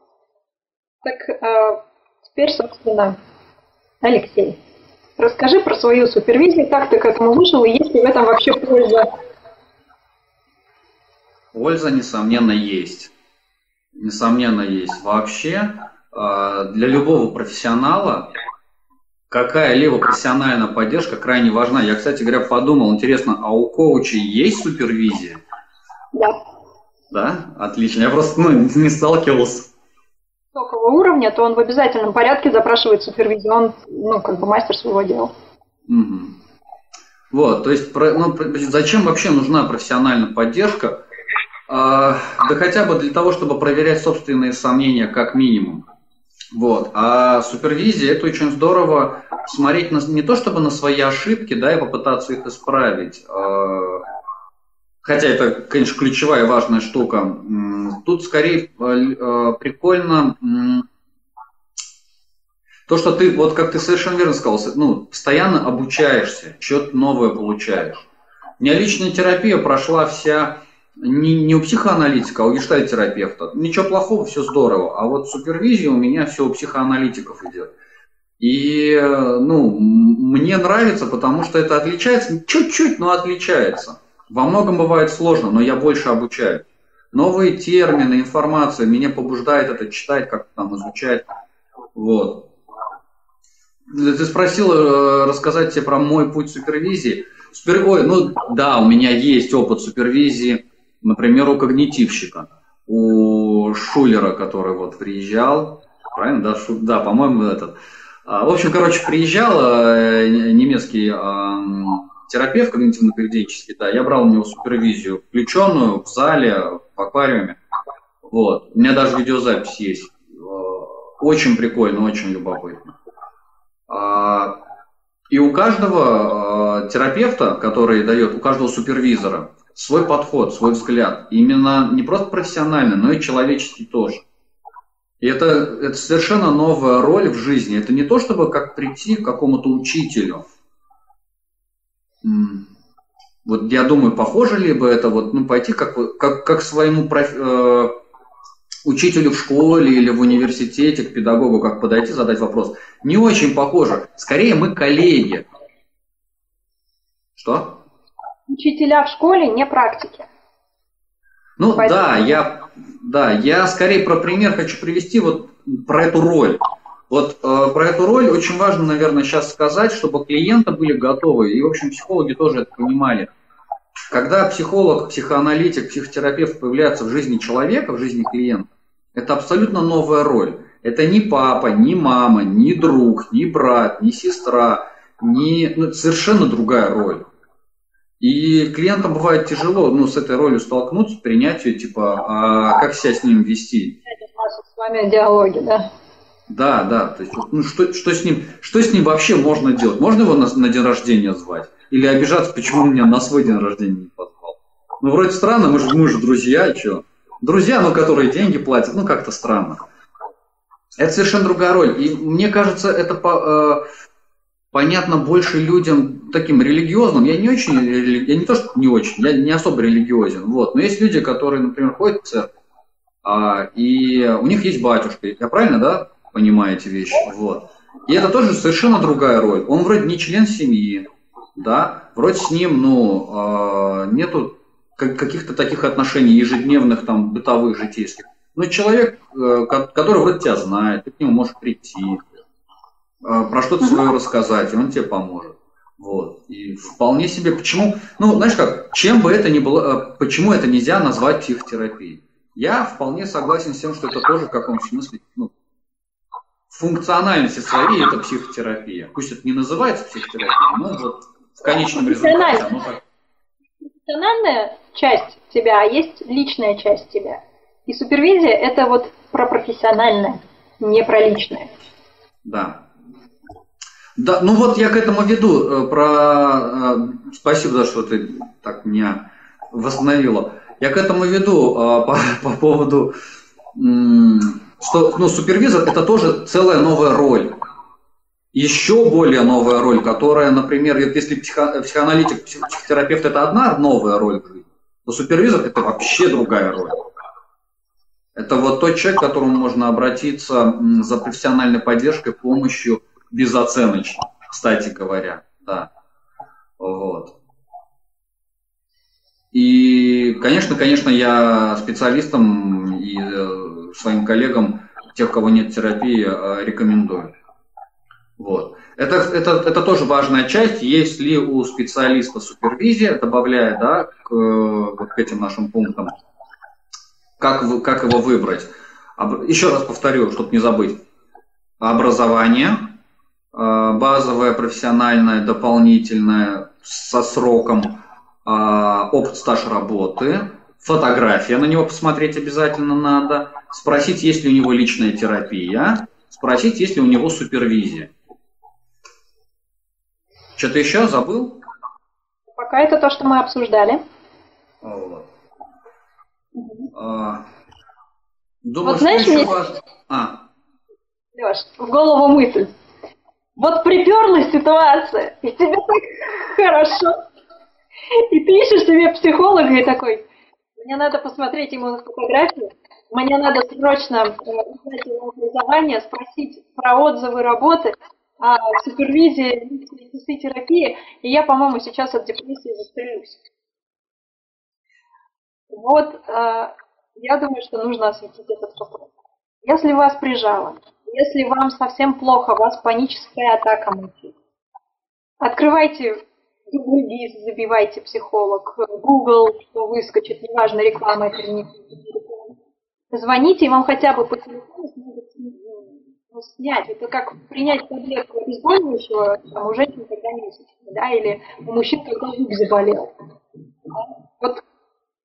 Так, э, теперь, собственно, Алексей, расскажи про свою супервизию, как ты к этому вышел, и есть ли в этом вообще польза? Польза, несомненно, есть несомненно, есть. Вообще, а, для любого профессионала какая-либо профессиональная поддержка крайне важна. Я, кстати говоря, подумал, интересно, а у коучей есть супервизия? Да. Да? Отлично. Я просто ну, не сталкивался. Высокого уровня, то он в обязательном порядке запрашивает супервизию. Он, ну, как бы мастер своего дела. Угу. Вот, то есть, ну, зачем вообще нужна профессиональная поддержка? А, да хотя бы для того, чтобы проверять собственные сомнения как минимум. Вот. А супервизия это очень здорово смотреть на, не то чтобы на свои ошибки, да, и попытаться их исправить. А, хотя это, конечно, ключевая важная штука. Тут скорее а, прикольно то, что ты, вот как ты совершенно верно сказал, ну, постоянно обучаешься, что-то новое получаешь. У меня личная терапия прошла вся не, не у психоаналитика, а у гештальтерапевта. Ничего плохого, все здорово. А вот супервизия у меня все у психоаналитиков идет. И, ну, мне нравится, потому что это отличается, чуть-чуть, но отличается. Во многом бывает сложно, но я больше обучаю. Новые термины, информация меня побуждает это читать, как-то там изучать. Вот. Ты спросил э, рассказать тебе про мой путь супервизии. Супер... Ой, ну да, у меня есть опыт супервизии Например, у когнитивщика, у Шулера, который вот приезжал, правильно, да, Шу, да, по-моему, этот. А, в общем, короче, приезжал э, немецкий терапевт когнитивно-поведенческий, да, я брал у него супервизию, включенную в зале, в аквариуме. Вот. У меня даже видеозапись есть. Э, очень прикольно, очень любопытно. А, и у каждого э, терапевта, который дает, у каждого супервизора свой подход, свой взгляд. Именно не просто профессиональный, но и человеческий тоже. И это, это совершенно новая роль в жизни. Это не то, чтобы как прийти к какому-то учителю. Вот я думаю, похоже ли бы это вот, ну, пойти как, как, как своему проф, э, учителю в школе или в университете, к педагогу, как подойти, задать вопрос. Не очень похоже. Скорее мы коллеги. Что? учителя в школе не практики. Ну Поэтому... да, я, да, я скорее про пример хочу привести вот про эту роль. Вот э, про эту роль очень важно, наверное, сейчас сказать, чтобы клиенты были готовы, и, в общем, психологи тоже это понимали. Когда психолог, психоаналитик, психотерапевт появляется в жизни человека, в жизни клиента, это абсолютно новая роль. Это не папа, не мама, не друг, не брат, не сестра, не... Ну, совершенно другая роль. И клиентам бывает тяжело ну, с этой ролью столкнуться, принять ее, типа, а как себя с ним вести? с вами диалоги, да? Да, да. То есть, ну, что, что, с ним, что с ним вообще можно делать? Можно его на, на день рождения звать? Или обижаться, почему меня на свой день рождения не позвал? Ну, вроде странно, мы же, мы же друзья, что? Друзья, ну, которые деньги платят, ну, как-то странно. Это совершенно другая роль. И мне кажется, это по, э, понятно больше людям таким религиозным. Я не очень, я не то, что не очень, я не особо религиозен. Вот. Но есть люди, которые, например, ходят в церковь, а, и у них есть батюшка. Я правильно, да, понимаете вещи? Вот. И это тоже совершенно другая роль. Он вроде не член семьи, да, вроде с ним, ну, э, нету каких-то таких отношений ежедневных, там, бытовых, житейских. Но человек, э, который вроде тебя знает, ты к нему можешь прийти, э, про что-то свое рассказать, и он тебе поможет. Вот. И вполне себе, почему, ну, знаешь как, чем бы это ни было, э, почему это нельзя назвать психотерапией? Я вполне согласен с тем, что это тоже в каком-то смысле, ну, функциональности своей это психотерапия. Пусть это не называется психотерапией, но вот в конечном результате оно так. Профессиональная часть тебя, а есть личная часть тебя. И супервизия это вот про профессиональное, не про личное. Да. Да, ну вот я к этому веду. Э, про... Э, спасибо, за что ты так меня восстановила. Я к этому веду э, <laughs> по, по поводу что ну, супервизор это тоже целая новая роль. Еще более новая роль, которая, например, если психо, психоаналитик, психотерапевт это одна новая роль то супервизор это вообще другая роль. Это вот тот человек, к которому можно обратиться за профессиональной поддержкой, помощью безоценочно, кстати говоря. Да. Вот. И, конечно, конечно, я специалистам и э, своим коллегам, тех, кого нет терапии, э, рекомендую. Вот. Это, это, это тоже важная часть. Есть ли у специалиста супервизия, добавляя да, к, вот к этим нашим пунктам, как, как его выбрать. Еще раз повторю, чтобы не забыть. Образование, э, базовое, профессиональное, дополнительное, со сроком, э, опыт стаж работы, фотография, на него посмотреть обязательно надо, спросить, есть ли у него личная терапия, спросить, есть ли у него супервизия. Что-то еще забыл? Пока это то, что мы обсуждали. Вот. А, думаю, вот знаешь, мне... Важно... А. Леш, в голову мысль. Вот приперлась ситуация, и тебе так хорошо. И ты ищешь себе психолога и такой, мне надо посмотреть ему на фотографию, мне надо срочно э, узнать его образование, спросить про отзывы работы, о супервизии, часы терапии, и я, по-моему, сейчас от депрессии застрелюсь. Вот, э, я думаю, что нужно осветить этот вопрос. Если вас прижало, если вам совсем плохо, у вас паническая атака мучает, открывайте Google забивайте психолог, Google, что выскочит, неважно, реклама это или не Звоните, и вам хотя бы по телефону смогут ну, снять. Это как принять таблетку обезболивающего там, у женщин, когда месячные, да, или у мужчин, когда зуб заболел. Вот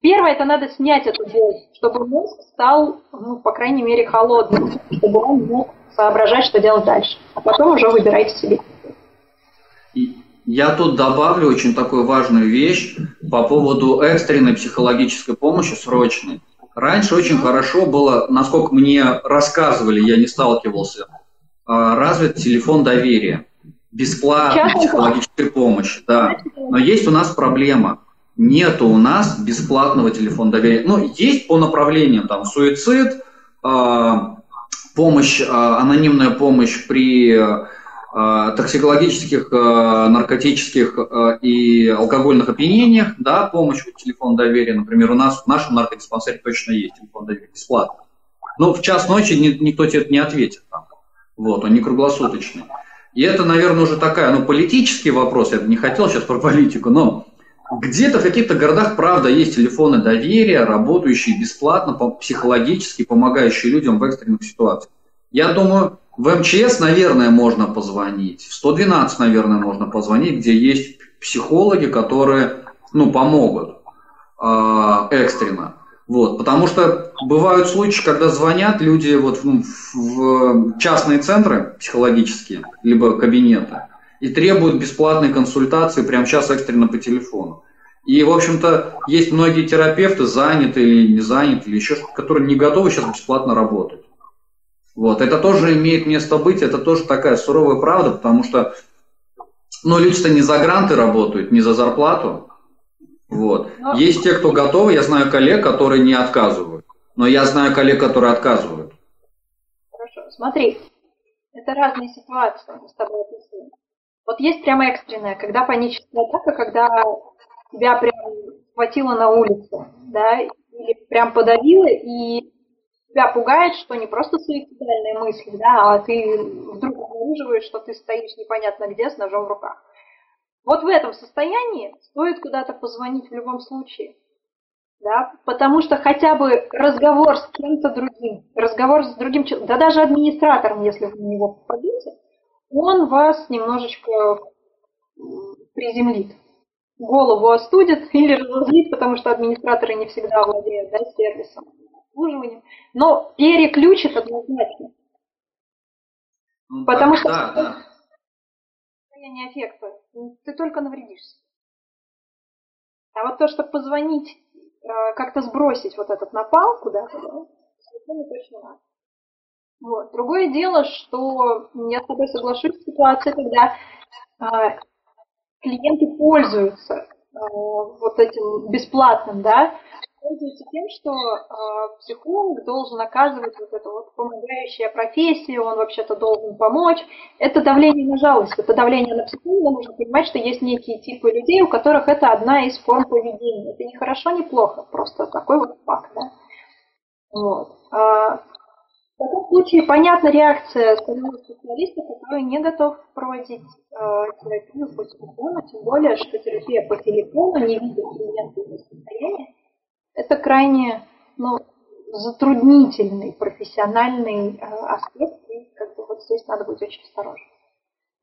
первое, это надо снять эту боль, чтобы мозг стал, ну, по крайней мере, холодным, чтобы он мог соображать, что делать дальше. А потом уже выбирайте себе. Я тут добавлю очень такую важную вещь по поводу экстренной психологической помощи, срочной. Раньше очень хорошо было, насколько мне рассказывали, я не сталкивался, а, развит телефон доверия. Бесплатная психологическая помощь, да. Но есть у нас проблема. Нету у нас бесплатного телефона доверия. Ну, есть по направлениям, там, суицид, а, помощь, а, анонимная помощь при токсикологических, э, наркотических э, и алкогольных опьянениях, да, помощь телефон доверия, например, у нас в нашем наркодиспансере точно есть телефон доверия, бесплатно. Но в час ночи никто тебе не ответит. Вот, он не круглосуточный. И это, наверное, уже такая, ну, политический вопрос, я бы не хотел сейчас про политику, но где-то в каких-то городах, правда, есть телефоны доверия, работающие бесплатно, психологически помогающие людям в экстренных ситуациях. Я думаю, в МЧС, наверное, можно позвонить. В 112, наверное, можно позвонить, где есть психологи, которые ну, помогут э, экстренно. Вот, потому что бывают случаи, когда звонят люди вот в, в частные центры психологические, либо кабинеты, и требуют бесплатной консультации прямо сейчас экстренно по телефону. И, в общем-то, есть многие терапевты, заняты или не заняты, или еще которые не готовы сейчас бесплатно работать. Вот, это тоже имеет место быть, это тоже такая суровая правда, потому что, ну, люди-то не за гранты работают, не за зарплату, вот. Но... Есть те, кто готовы, я знаю коллег, которые не отказывают, но я знаю коллег, которые отказывают. Хорошо, смотри, это разные ситуации, мы с тобой описываем. Вот есть прямо экстренная, когда паническая атака, когда тебя прям хватило на улице, да, или прям подавило, и тебя пугает, что не просто суицидальные мысли, да, а ты вдруг обнаруживаешь, что ты стоишь непонятно где с ножом в руках. Вот в этом состоянии стоит куда-то позвонить в любом случае. Да, потому что хотя бы разговор с кем-то другим, разговор с другим человеком, да даже администратором, если вы на него попадете, он вас немножечко приземлит. Голову остудит или разозлит, потому что администраторы не всегда владеют да, сервисом обслуживанием, но переключит однозначно. Ну, Потому что да, да. состояние эффекта, ты только навредишься. А вот то, чтобы позвонить, э, как-то сбросить вот этот напал куда-то, да, совершенно точно надо. Вот. Другое дело, что я с тобой соглашусь в ситуации, когда э, клиенты пользуются э, вот этим бесплатным, да, пользуется тем, что э, психолог должен оказывать вот эту вот помогающая профессия, он вообще-то должен помочь. Это давление на жалость, это давление на психолога. Нужно понимать, что есть некие типы людей, у которых это одна из форм поведения. Это не хорошо, не плохо, просто такой вот факт. Да? Вот. А, в таком случае понятна реакция самого специалиста, который не готов проводить э, терапию по телефону, тем более, что терапия по телефону, не видя клиента состояния, это крайне ну, затруднительный профессиональный э, аспект, и как бы вот здесь надо быть очень осторожным.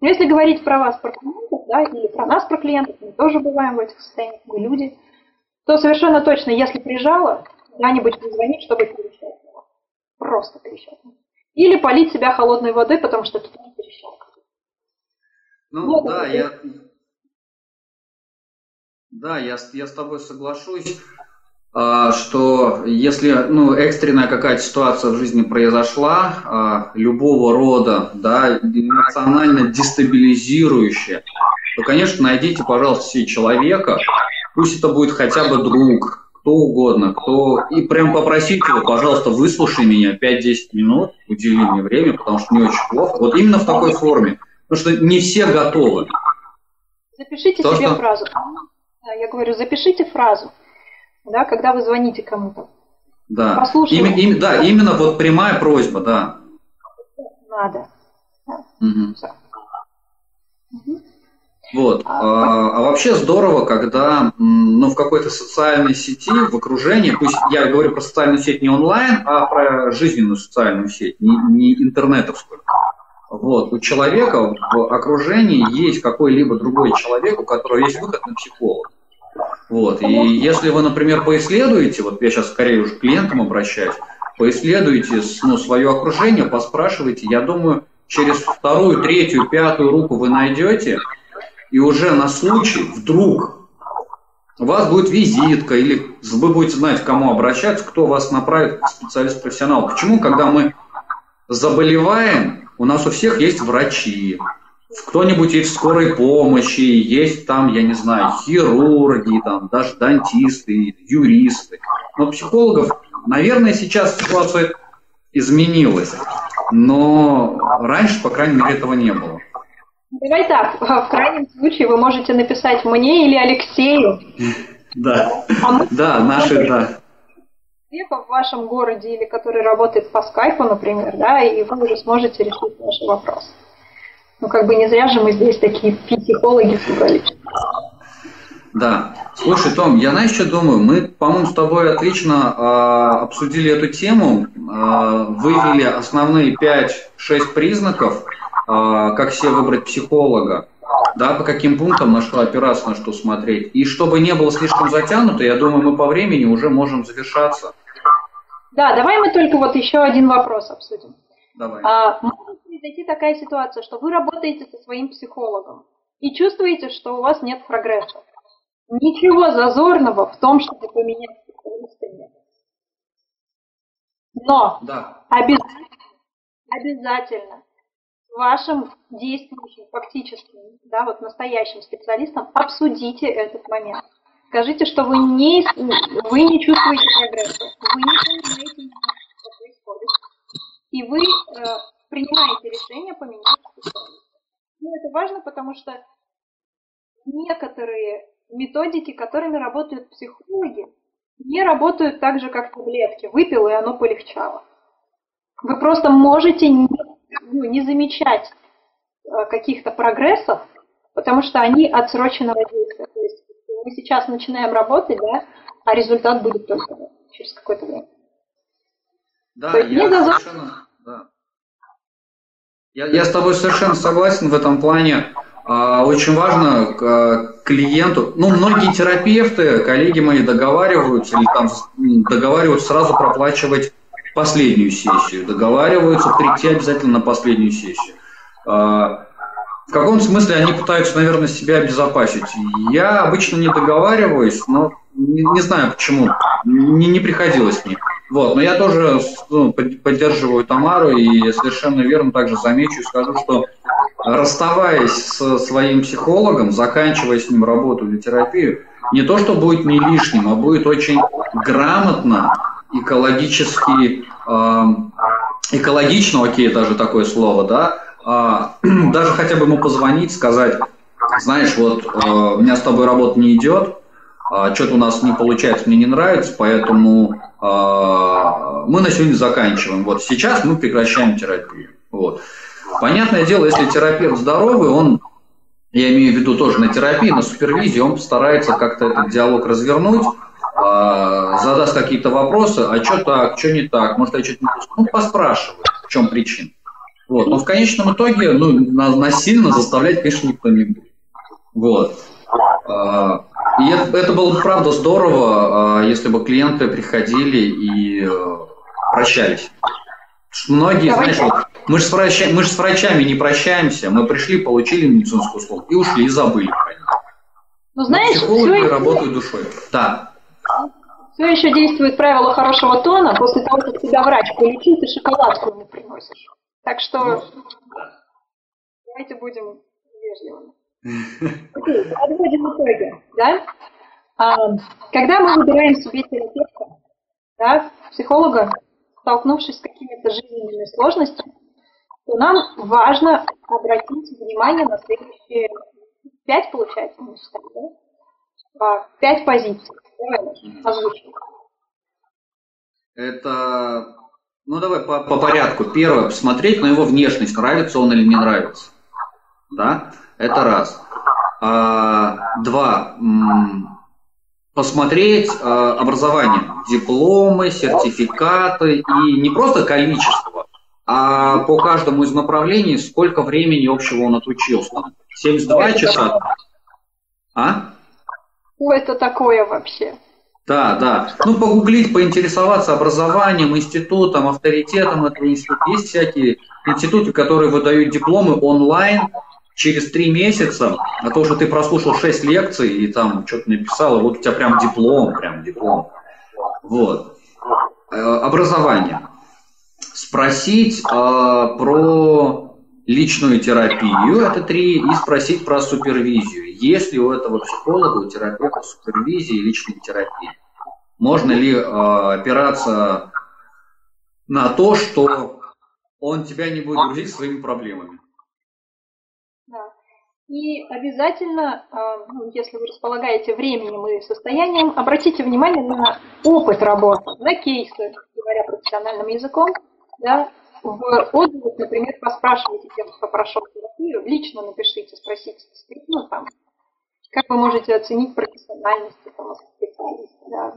Но если говорить про вас, про клиентов, да, или про нас, про клиентов, мы тоже бываем в этих состояниях, мы люди, то совершенно точно, если прижало, куда-нибудь позвонить, чтобы перещелкнуть. Просто перещелкнуть. Или полить себя холодной водой, потому что тут не перещелкнуть. Ну вот да, я, да, я, я с тобой соглашусь. А, что если ну, экстренная какая-то ситуация в жизни произошла, а, любого рода, да, эмоционально дестабилизирующая, то, конечно, найдите, пожалуйста, себе человека, пусть это будет хотя бы друг, кто угодно, кто... И прям попросите его, пожалуйста, выслушай меня 5-10 минут, удели мне время, потому что мне очень плохо. Вот именно в такой форме. Потому что не все готовы. Запишите То, себе что... фразу. Я говорю, запишите фразу да, когда вы звоните кому-то. Да. Послушайте. Им, им, да, именно вот прямая просьба, да. Надо. Угу. Угу. Вот. А, а, а вообще здорово, когда ну, в какой-то социальной сети, в окружении, пусть я говорю про социальную сеть не онлайн, а про жизненную социальную сеть, не, не интернетовскую. Вот. У человека в окружении есть какой-либо другой человек, у которого есть выход на психолога. Вот. И если вы, например, поисследуете, вот я сейчас скорее уже к клиентам обращаюсь, поисследуете ну, свое окружение, поспрашивайте, я думаю, через вторую, третью, пятую руку вы найдете, и уже на случай вдруг у вас будет визитка, или вы будете знать, к кому обращаться, кто вас направит к специалисту-профессионалу. Почему, когда мы заболеваем, у нас у всех есть врачи, кто-нибудь есть в скорой помощи, есть там, я не знаю, хирурги, там, даже дантисты, юристы. Но психологов, наверное, сейчас ситуация изменилась. Но раньше, по крайней мере, этого не было. Давай так, в крайнем случае вы можете написать мне или Алексею. Да, а да, наши, да. Человека в вашем городе или который работает по скайпу, например, да, и вы уже сможете решить ваши вопросы. Ну, как бы не зря же мы здесь такие психологи собрались. Да. Слушай, Том, я знаешь, что думаю? Мы, по-моему, с тобой отлично э, обсудили эту тему, э, вывели основные 5-6 признаков, э, как себе выбрать психолога, да, по каким пунктам на что опираться, на что смотреть. И чтобы не было слишком затянуто, я думаю, мы по времени уже можем завершаться. Да, давай мы только вот еще один вопрос обсудим. Давай. А, произойти такая ситуация, что вы работаете со своим психологом и чувствуете, что у вас нет прогресса. Ничего зазорного в том, чтобы поменять специалиста нет. Но да. обязательно, обязательно вашим действующим, фактическим, да, вот настоящим специалистом обсудите этот момент. Скажите, что вы не, вы не чувствуете прогресса, вы не понимаете, что происходит, и вы э, принимаете решение поменять специалиста. Ну, это важно, потому что некоторые методики, которыми работают психологи, не работают так же, как таблетки. Выпил, и оно полегчало. Вы просто можете не, ну, не замечать э, каких-то прогрессов, потому что они отсроченного действия. То есть мы сейчас начинаем работать, да, а результат будет только через какое-то время. Да, я совершенно, да. Я, я с тобой совершенно согласен в этом плане. А, очень важно клиенту, ну, многие терапевты, коллеги мои договариваются или там договариваются сразу проплачивать последнюю сессию, договариваются прийти обязательно на последнюю сессию. А, в каком смысле они пытаются, наверное, себя обезопасить? Я обычно не договариваюсь, но не, не знаю почему, не, не приходилось мне. Вот, но я тоже ну, поддерживаю Тамару и совершенно верно также замечу и скажу, что расставаясь со своим психологом, заканчивая с ним работу или терапию, не то, что будет не лишним, а будет очень грамотно, экологически, э, экологично, окей, даже такое слово, да, э, <clears throat> даже хотя бы ему позвонить, сказать, знаешь, вот э, у меня с тобой работа не идет, э, что-то у нас не получается, мне не нравится, поэтому мы на сегодня заканчиваем. Вот сейчас мы прекращаем терапию. Вот. Понятное дело, если терапевт здоровый, он, я имею в виду тоже на терапии, на супервизии, он постарается как-то этот диалог развернуть, э, задаст какие-то вопросы, а что так, что не так, может я что-то не ну, поспрашивает, в чем причина. Вот. Но в конечном итоге ну, насильно заставлять, конечно, никто не будет. Вот. И это, это было бы, правда, здорово, а, если бы клиенты приходили и э, прощались. Многие, Давайте. знаешь, вот, мы же, с врачами, мы же с врачами не прощаемся, мы пришли, получили медицинскую услугу и ушли, и забыли про них. Ну, знаешь, психологи все работают душой. Да. Все еще действует правило хорошего тона. После того, как тебя врач полечил, ты шоколадку ему приносишь. Так что ну, давайте будем вежливыми. Подводим итоги. Да? А, когда мы выбираем себе терапевта, да, психолога, столкнувшись с какими-то жизненными сложностями, то нам важно обратить внимание на следующие пять, получается, мы считаем, да? А, пять позиций. Давай озвучим. Это, ну давай по, по порядку. Первое, посмотреть на его внешность, нравится он или не нравится. Да, это раз. А, два, посмотреть э, образование, дипломы, сертификаты и не просто количество, а по каждому из направлений сколько времени общего он отучился. 72 часа. А? Что это такое вообще? Да, да. Ну, погуглить, поинтересоваться образованием, институтом, авторитетом этого института. Есть всякие институты, которые выдают дипломы онлайн, через три месяца, а то, что ты прослушал шесть лекций и там что-то написал, и вот у тебя прям диплом, прям диплом. Вот. Э, образование. Спросить э, про личную терапию, это три, и спросить про супервизию. Есть ли у этого психолога, у терапевта супервизии и личной терапии? Можно ли э, опираться на то, что он тебя не будет грузить своими проблемами? И обязательно, а, ну, если вы располагаете временем и состоянием, обратите внимание на опыт работы, на кейсы, говоря профессиональным языком, да, в отзывах, например, поспрашивайте тех, кто прошел терапию, лично напишите, спросите, ну, там, Как вы можете оценить профессиональность этого специалиста? Да.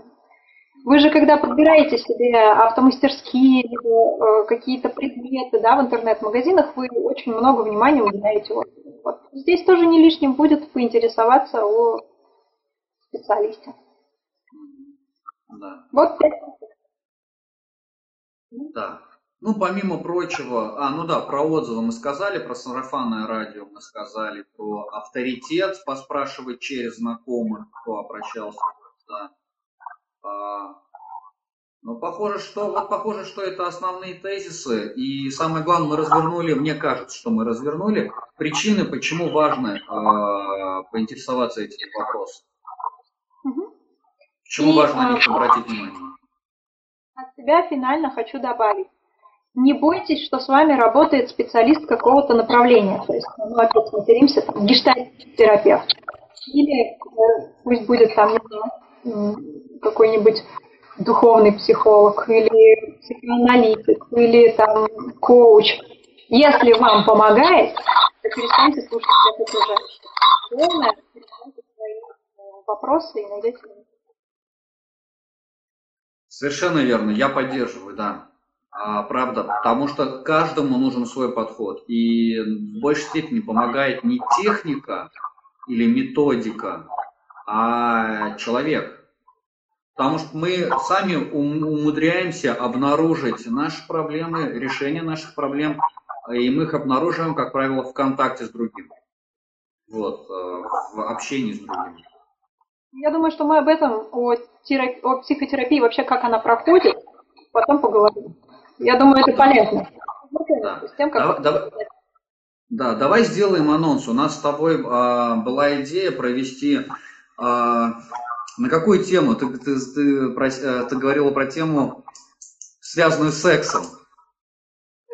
Вы же, когда подбираете себе автомастерские, э, какие-то предметы да, в интернет-магазинах, вы очень много внимания уделяете отзывам. Вот. Здесь тоже не лишним будет поинтересоваться о специалисте. Да. Вот Да. Ну, помимо прочего, а, ну да, про отзывы мы сказали, про сарафанное радио мы сказали, про авторитет, поспрашивать через знакомых, кто обращался. Да. А, ну, похоже, что вот похоже, что это основные тезисы. И самое главное, мы развернули, мне кажется, что мы развернули причины, почему важно э, поинтересоваться этим вопросом. Угу. Почему И, важно на а, них обратить внимание. От себя финально хочу добавить. Не бойтесь, что с вами работает специалист какого-то направления. То есть, ну, опять материмся, гештальт-терапевт. Или э, пусть будет там, не знаю, м, какой-нибудь духовный психолог, или психоаналитик, или там коуч. Если вам помогает, то перестаньте слушать всех окружающих. Главное, перестаньте свои э, вопросы и найдете Совершенно верно, я поддерживаю, да. А, правда, потому что каждому нужен свой подход. И в большей степени помогает не техника или методика, а человек. Потому что мы сами ум- умудряемся обнаружить наши проблемы, решение наших проблем, и мы их обнаруживаем, как правило, в контакте с другим. Вот, э, в общении с другим. Я думаю, что мы об этом, о, терапи- о психотерапии, вообще как она проходит, потом поговорим. Я думаю, это полезно. Да. С тем, как Давай- давай- Да, давай сделаем анонс. У нас с тобой а, была идея провести а, на какую тему? Ты, ты, ты, прос- э, ты говорила про тему, связанную с сексом.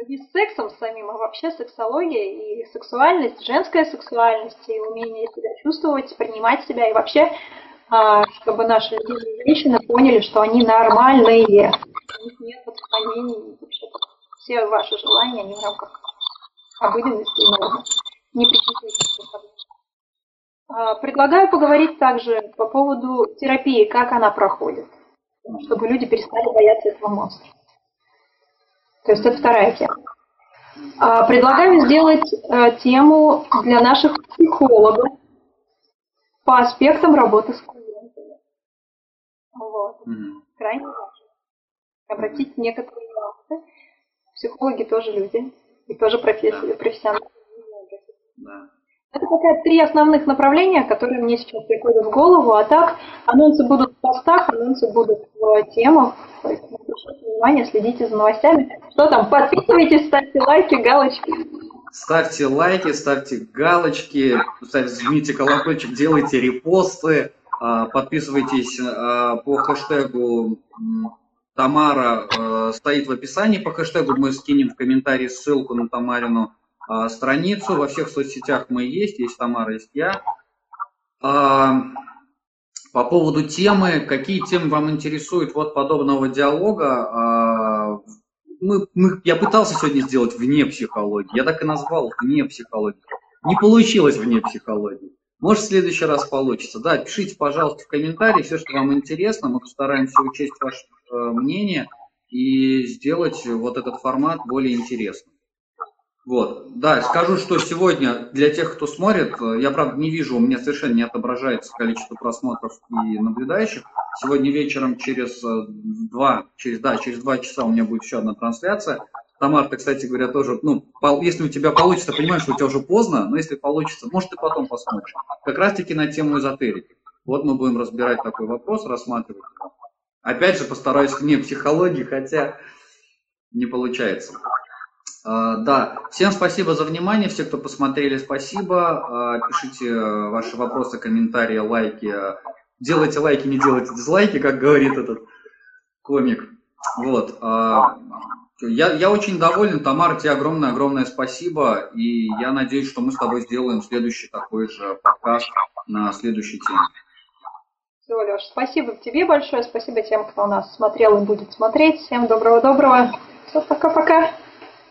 не с сексом самим, а вообще сексология и сексуальность, женская сексуальность и умение себя чувствовать, принимать себя и вообще, а, чтобы наши женщины поняли, что они нормальные, у них нет отклонений, и вообще все ваши желания, они в рамках обыденности и нормы. Не. А, Предлагаю поговорить также по поводу терапии, как она проходит, чтобы люди перестали бояться этого монстра. То есть это вторая тема. А, Предлагаю сделать э, тему для наших психологов по аспектам работы с клиентами. Вот. Крайне важно. Обратить некоторые нюансы. Психологи тоже люди. И тоже профессия, профессионалы. Да. Это пока три основных направления, которые мне сейчас приходят в голову. А так, анонсы будут в постах, анонсы будут в темах. Обращайте внимание, следите за новостями. Что там? Подписывайтесь, ставьте лайки, галочки. Ставьте лайки, ставьте галочки, ставьте, жмите колокольчик, делайте репосты, а, подписывайтесь а, по хэштегу Тамара э, стоит в описании по хэштегу, мы скинем в комментарии ссылку на Тамарину а, страницу, во всех соцсетях мы есть, есть Тамара, есть я. А, По поводу темы, какие темы вам интересуют вот подобного диалога, а, мы, мы- я пытался сегодня сделать вне психологии, я так и назвал вне психологии. Не получилось вне психологии. Может, в следующий раз получится. Да, пишите, пожалуйста, в комментарии все, что вам интересно. Мы постараемся учесть ваше э, мнение и сделать вот этот формат более интересным. Вот, да, скажу, что сегодня для тех, кто смотрит, э, я, правда, не вижу, у меня совершенно не отображается количество просмотров и наблюдающих. Сегодня вечером через э, два, через, да, через два часа у меня будет еще одна трансляция. Тамар, ты, кстати говоря, тоже, ну, если у тебя получится, понимаешь, что у тебя уже поздно, но если получится, может, ты потом посмотришь. Как раз-таки на тему эзотерики. Вот мы будем разбирать такой вопрос, рассматривать. Опять же, постараюсь вне психологии, хотя не получается. А, Да, всем спасибо за внимание, все, кто посмотрели, спасибо. А, Пишите ваши вопросы, комментарии, лайки. Делайте лайки, не делайте дизлайки, как говорит этот комик. Вот. а, Я, я очень доволен, Тамара, тебе огромное-огромное спасибо. И я надеюсь, что мы с тобой сделаем следующий такой же подкаст на следующей теме. Все, Леш, спасибо тебе большое, спасибо тем, кто нас смотрел и будет смотреть. Всем доброго-доброго. Все, пока-пока.